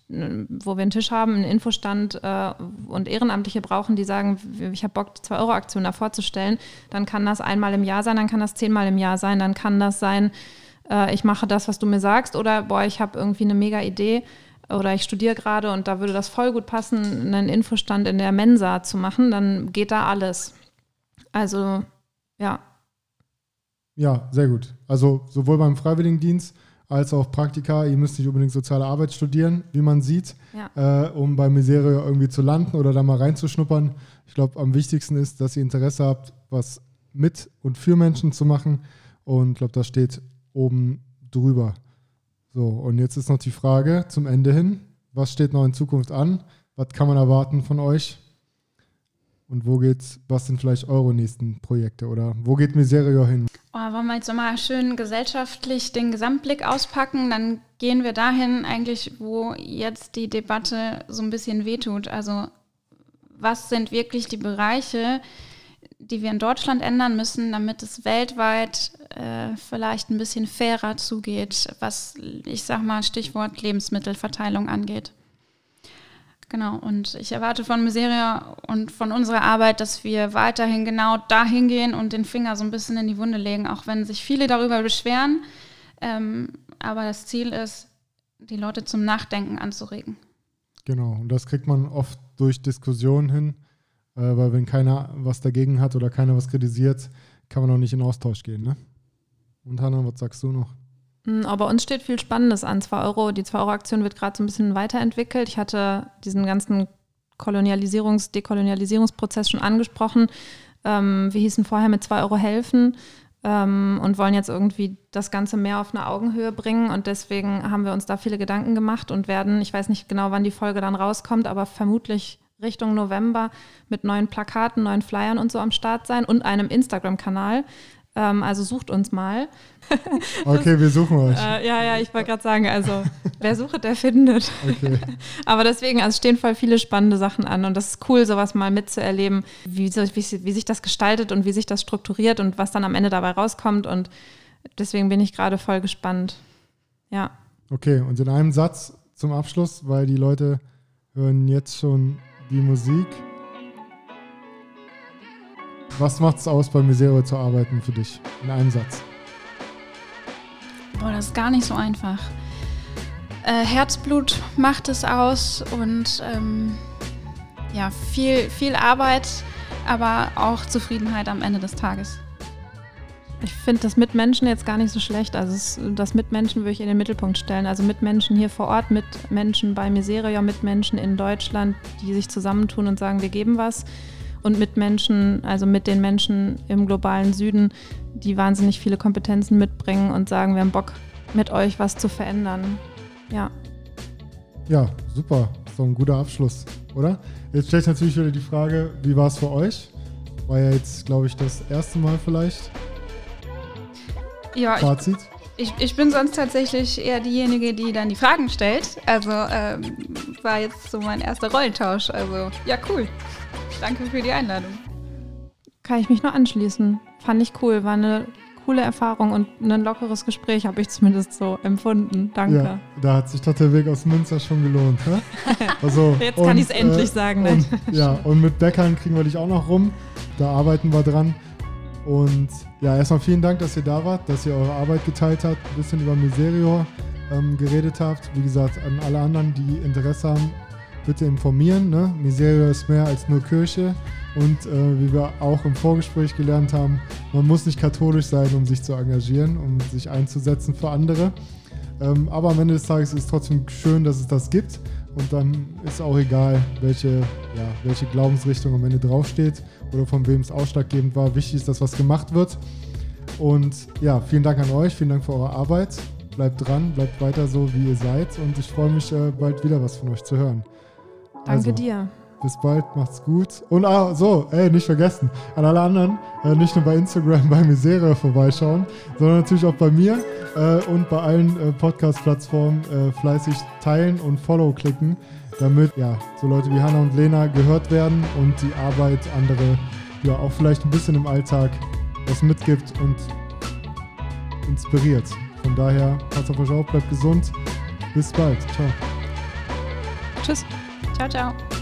wo wir einen Tisch haben, einen Infostand äh, und Ehrenamtliche brauchen, die sagen, ich habe Bock, die 2-Euro-Aktion da vorzustellen, dann kann das einmal im Jahr sein, dann kann das zehnmal im Jahr sein, dann kann das sein, äh, ich mache das, was du mir sagst, oder boah, ich habe irgendwie eine mega Idee oder ich studiere gerade und da würde das voll gut passen, einen Infostand in der Mensa zu machen, dann geht da alles. Also, ja. Ja, sehr gut. Also sowohl beim Freiwilligendienst als auch Praktika. Ihr müsst nicht unbedingt soziale Arbeit studieren, wie man sieht, ja. äh, um bei Miserie irgendwie zu landen oder da mal reinzuschnuppern. Ich glaube, am wichtigsten ist, dass ihr Interesse habt, was mit und für Menschen zu machen. Und ich glaube, das steht oben drüber. So, und jetzt ist noch die Frage zum Ende hin. Was steht noch in Zukunft an? Was kann man erwarten von euch? Und wo geht's, was sind vielleicht eure nächsten Projekte oder wo geht Miserio hin? Oh, wollen wir jetzt nochmal schön gesellschaftlich den Gesamtblick auspacken, dann gehen wir dahin eigentlich, wo jetzt die Debatte so ein bisschen wehtut. Also was sind wirklich die Bereiche, die wir in Deutschland ändern müssen, damit es weltweit äh, vielleicht ein bisschen fairer zugeht, was ich sag mal Stichwort Lebensmittelverteilung angeht. Genau, und ich erwarte von Miseria und von unserer Arbeit, dass wir weiterhin genau dahin gehen und den Finger so ein bisschen in die Wunde legen, auch wenn sich viele darüber beschweren. Ähm, aber das Ziel ist, die Leute zum Nachdenken anzuregen. Genau, und das kriegt man oft durch Diskussionen hin äh, weil wenn keiner was dagegen hat oder keiner was kritisiert, kann man auch nicht in Austausch gehen. Ne? Und Hanna, was sagst du noch? Hm, aber uns steht viel Spannendes an. 2 Euro, die 2-Euro-Aktion wird gerade so ein bisschen weiterentwickelt. Ich hatte diesen ganzen Kolonialisierungs-, Dekolonialisierungsprozess schon angesprochen. Ähm, wir hießen vorher mit 2 Euro helfen ähm, und wollen jetzt irgendwie das Ganze mehr auf eine Augenhöhe bringen. Und deswegen haben wir uns da viele Gedanken gemacht und werden, ich weiß nicht genau, wann die Folge dann rauskommt, aber vermutlich Richtung November mit neuen Plakaten, neuen Flyern und so am Start sein und einem Instagram-Kanal. Ähm, also sucht uns mal. Okay, wir suchen euch. Äh, ja, ja, ich wollte gerade sagen, also wer sucht, der findet. Okay. Aber deswegen, also stehen voll viele spannende Sachen an und das ist cool, sowas mal mitzuerleben, wie, wie, wie sich das gestaltet und wie sich das strukturiert und was dann am Ende dabei rauskommt und deswegen bin ich gerade voll gespannt. Ja. Okay, und in einem Satz zum Abschluss, weil die Leute hören jetzt schon die Musik. Was macht es aus, bei Misero zu arbeiten für dich? In einem Satz. Boah, das ist gar nicht so einfach. Äh, Herzblut macht es aus und ähm, ja, viel, viel Arbeit, aber auch Zufriedenheit am Ende des Tages. Ich finde das Mitmenschen jetzt gar nicht so schlecht. Also es, das Mitmenschen würde ich in den Mittelpunkt stellen. Also Mitmenschen hier vor Ort, Mitmenschen bei Miseria, Mitmenschen in Deutschland, die sich zusammentun und sagen, wir geben was. Und Mitmenschen, also mit den Menschen im globalen Süden, die wahnsinnig viele Kompetenzen mitbringen und sagen, wir haben Bock, mit euch was zu verändern. Ja. Ja, super. So ein guter Abschluss, oder? Jetzt stellt sich natürlich wieder die Frage, wie war es für euch? War ja jetzt, glaube ich, das erste Mal vielleicht. Ja, Fazit? Ich, ich, bin sonst tatsächlich eher diejenige, die dann die Fragen stellt. Also ähm, war jetzt so mein erster Rollentausch. Also ja, cool. Danke für die Einladung. Kann ich mich nur anschließen. Fand ich cool. War eine coole Erfahrung und ein lockeres Gespräch, habe ich zumindest so empfunden. Danke. Ja, da hat sich doch der Weg aus Münster schon gelohnt. Also, Jetzt kann ich es endlich äh, sagen. Und, ja, und mit Bäckern kriegen wir dich auch noch rum. Da arbeiten wir dran. Und ja, erstmal vielen Dank, dass ihr da wart, dass ihr eure Arbeit geteilt habt, ein bisschen über Miserio ähm, geredet habt. Wie gesagt, an alle anderen, die Interesse haben, bitte informieren. Ne? Miserio ist mehr als nur Kirche. Und äh, wie wir auch im Vorgespräch gelernt haben, man muss nicht katholisch sein, um sich zu engagieren, um sich einzusetzen für andere. Ähm, aber am Ende des Tages ist es trotzdem schön, dass es das gibt. Und dann ist auch egal, welche, ja, welche Glaubensrichtung am Ende draufsteht oder von wem es ausschlaggebend war. Wichtig ist, dass was gemacht wird. Und ja, vielen Dank an euch, vielen Dank für eure Arbeit. Bleibt dran, bleibt weiter so, wie ihr seid. Und ich freue mich, äh, bald wieder was von euch zu hören. Danke also, dir. Bis bald, macht's gut. Und ah, so, ey, nicht vergessen, an alle anderen, äh, nicht nur bei Instagram bei Misere vorbeischauen, sondern natürlich auch bei mir äh, und bei allen äh, Podcast-Plattformen äh, fleißig teilen und Follow klicken, damit ja, so Leute wie Hanna und Lena gehört werden und die Arbeit andere ja auch vielleicht ein bisschen im Alltag was mitgibt und inspiriert. Von daher, passt auf euch auf, bleibt gesund. Bis bald. Ciao. Tschüss. Ciao, ciao.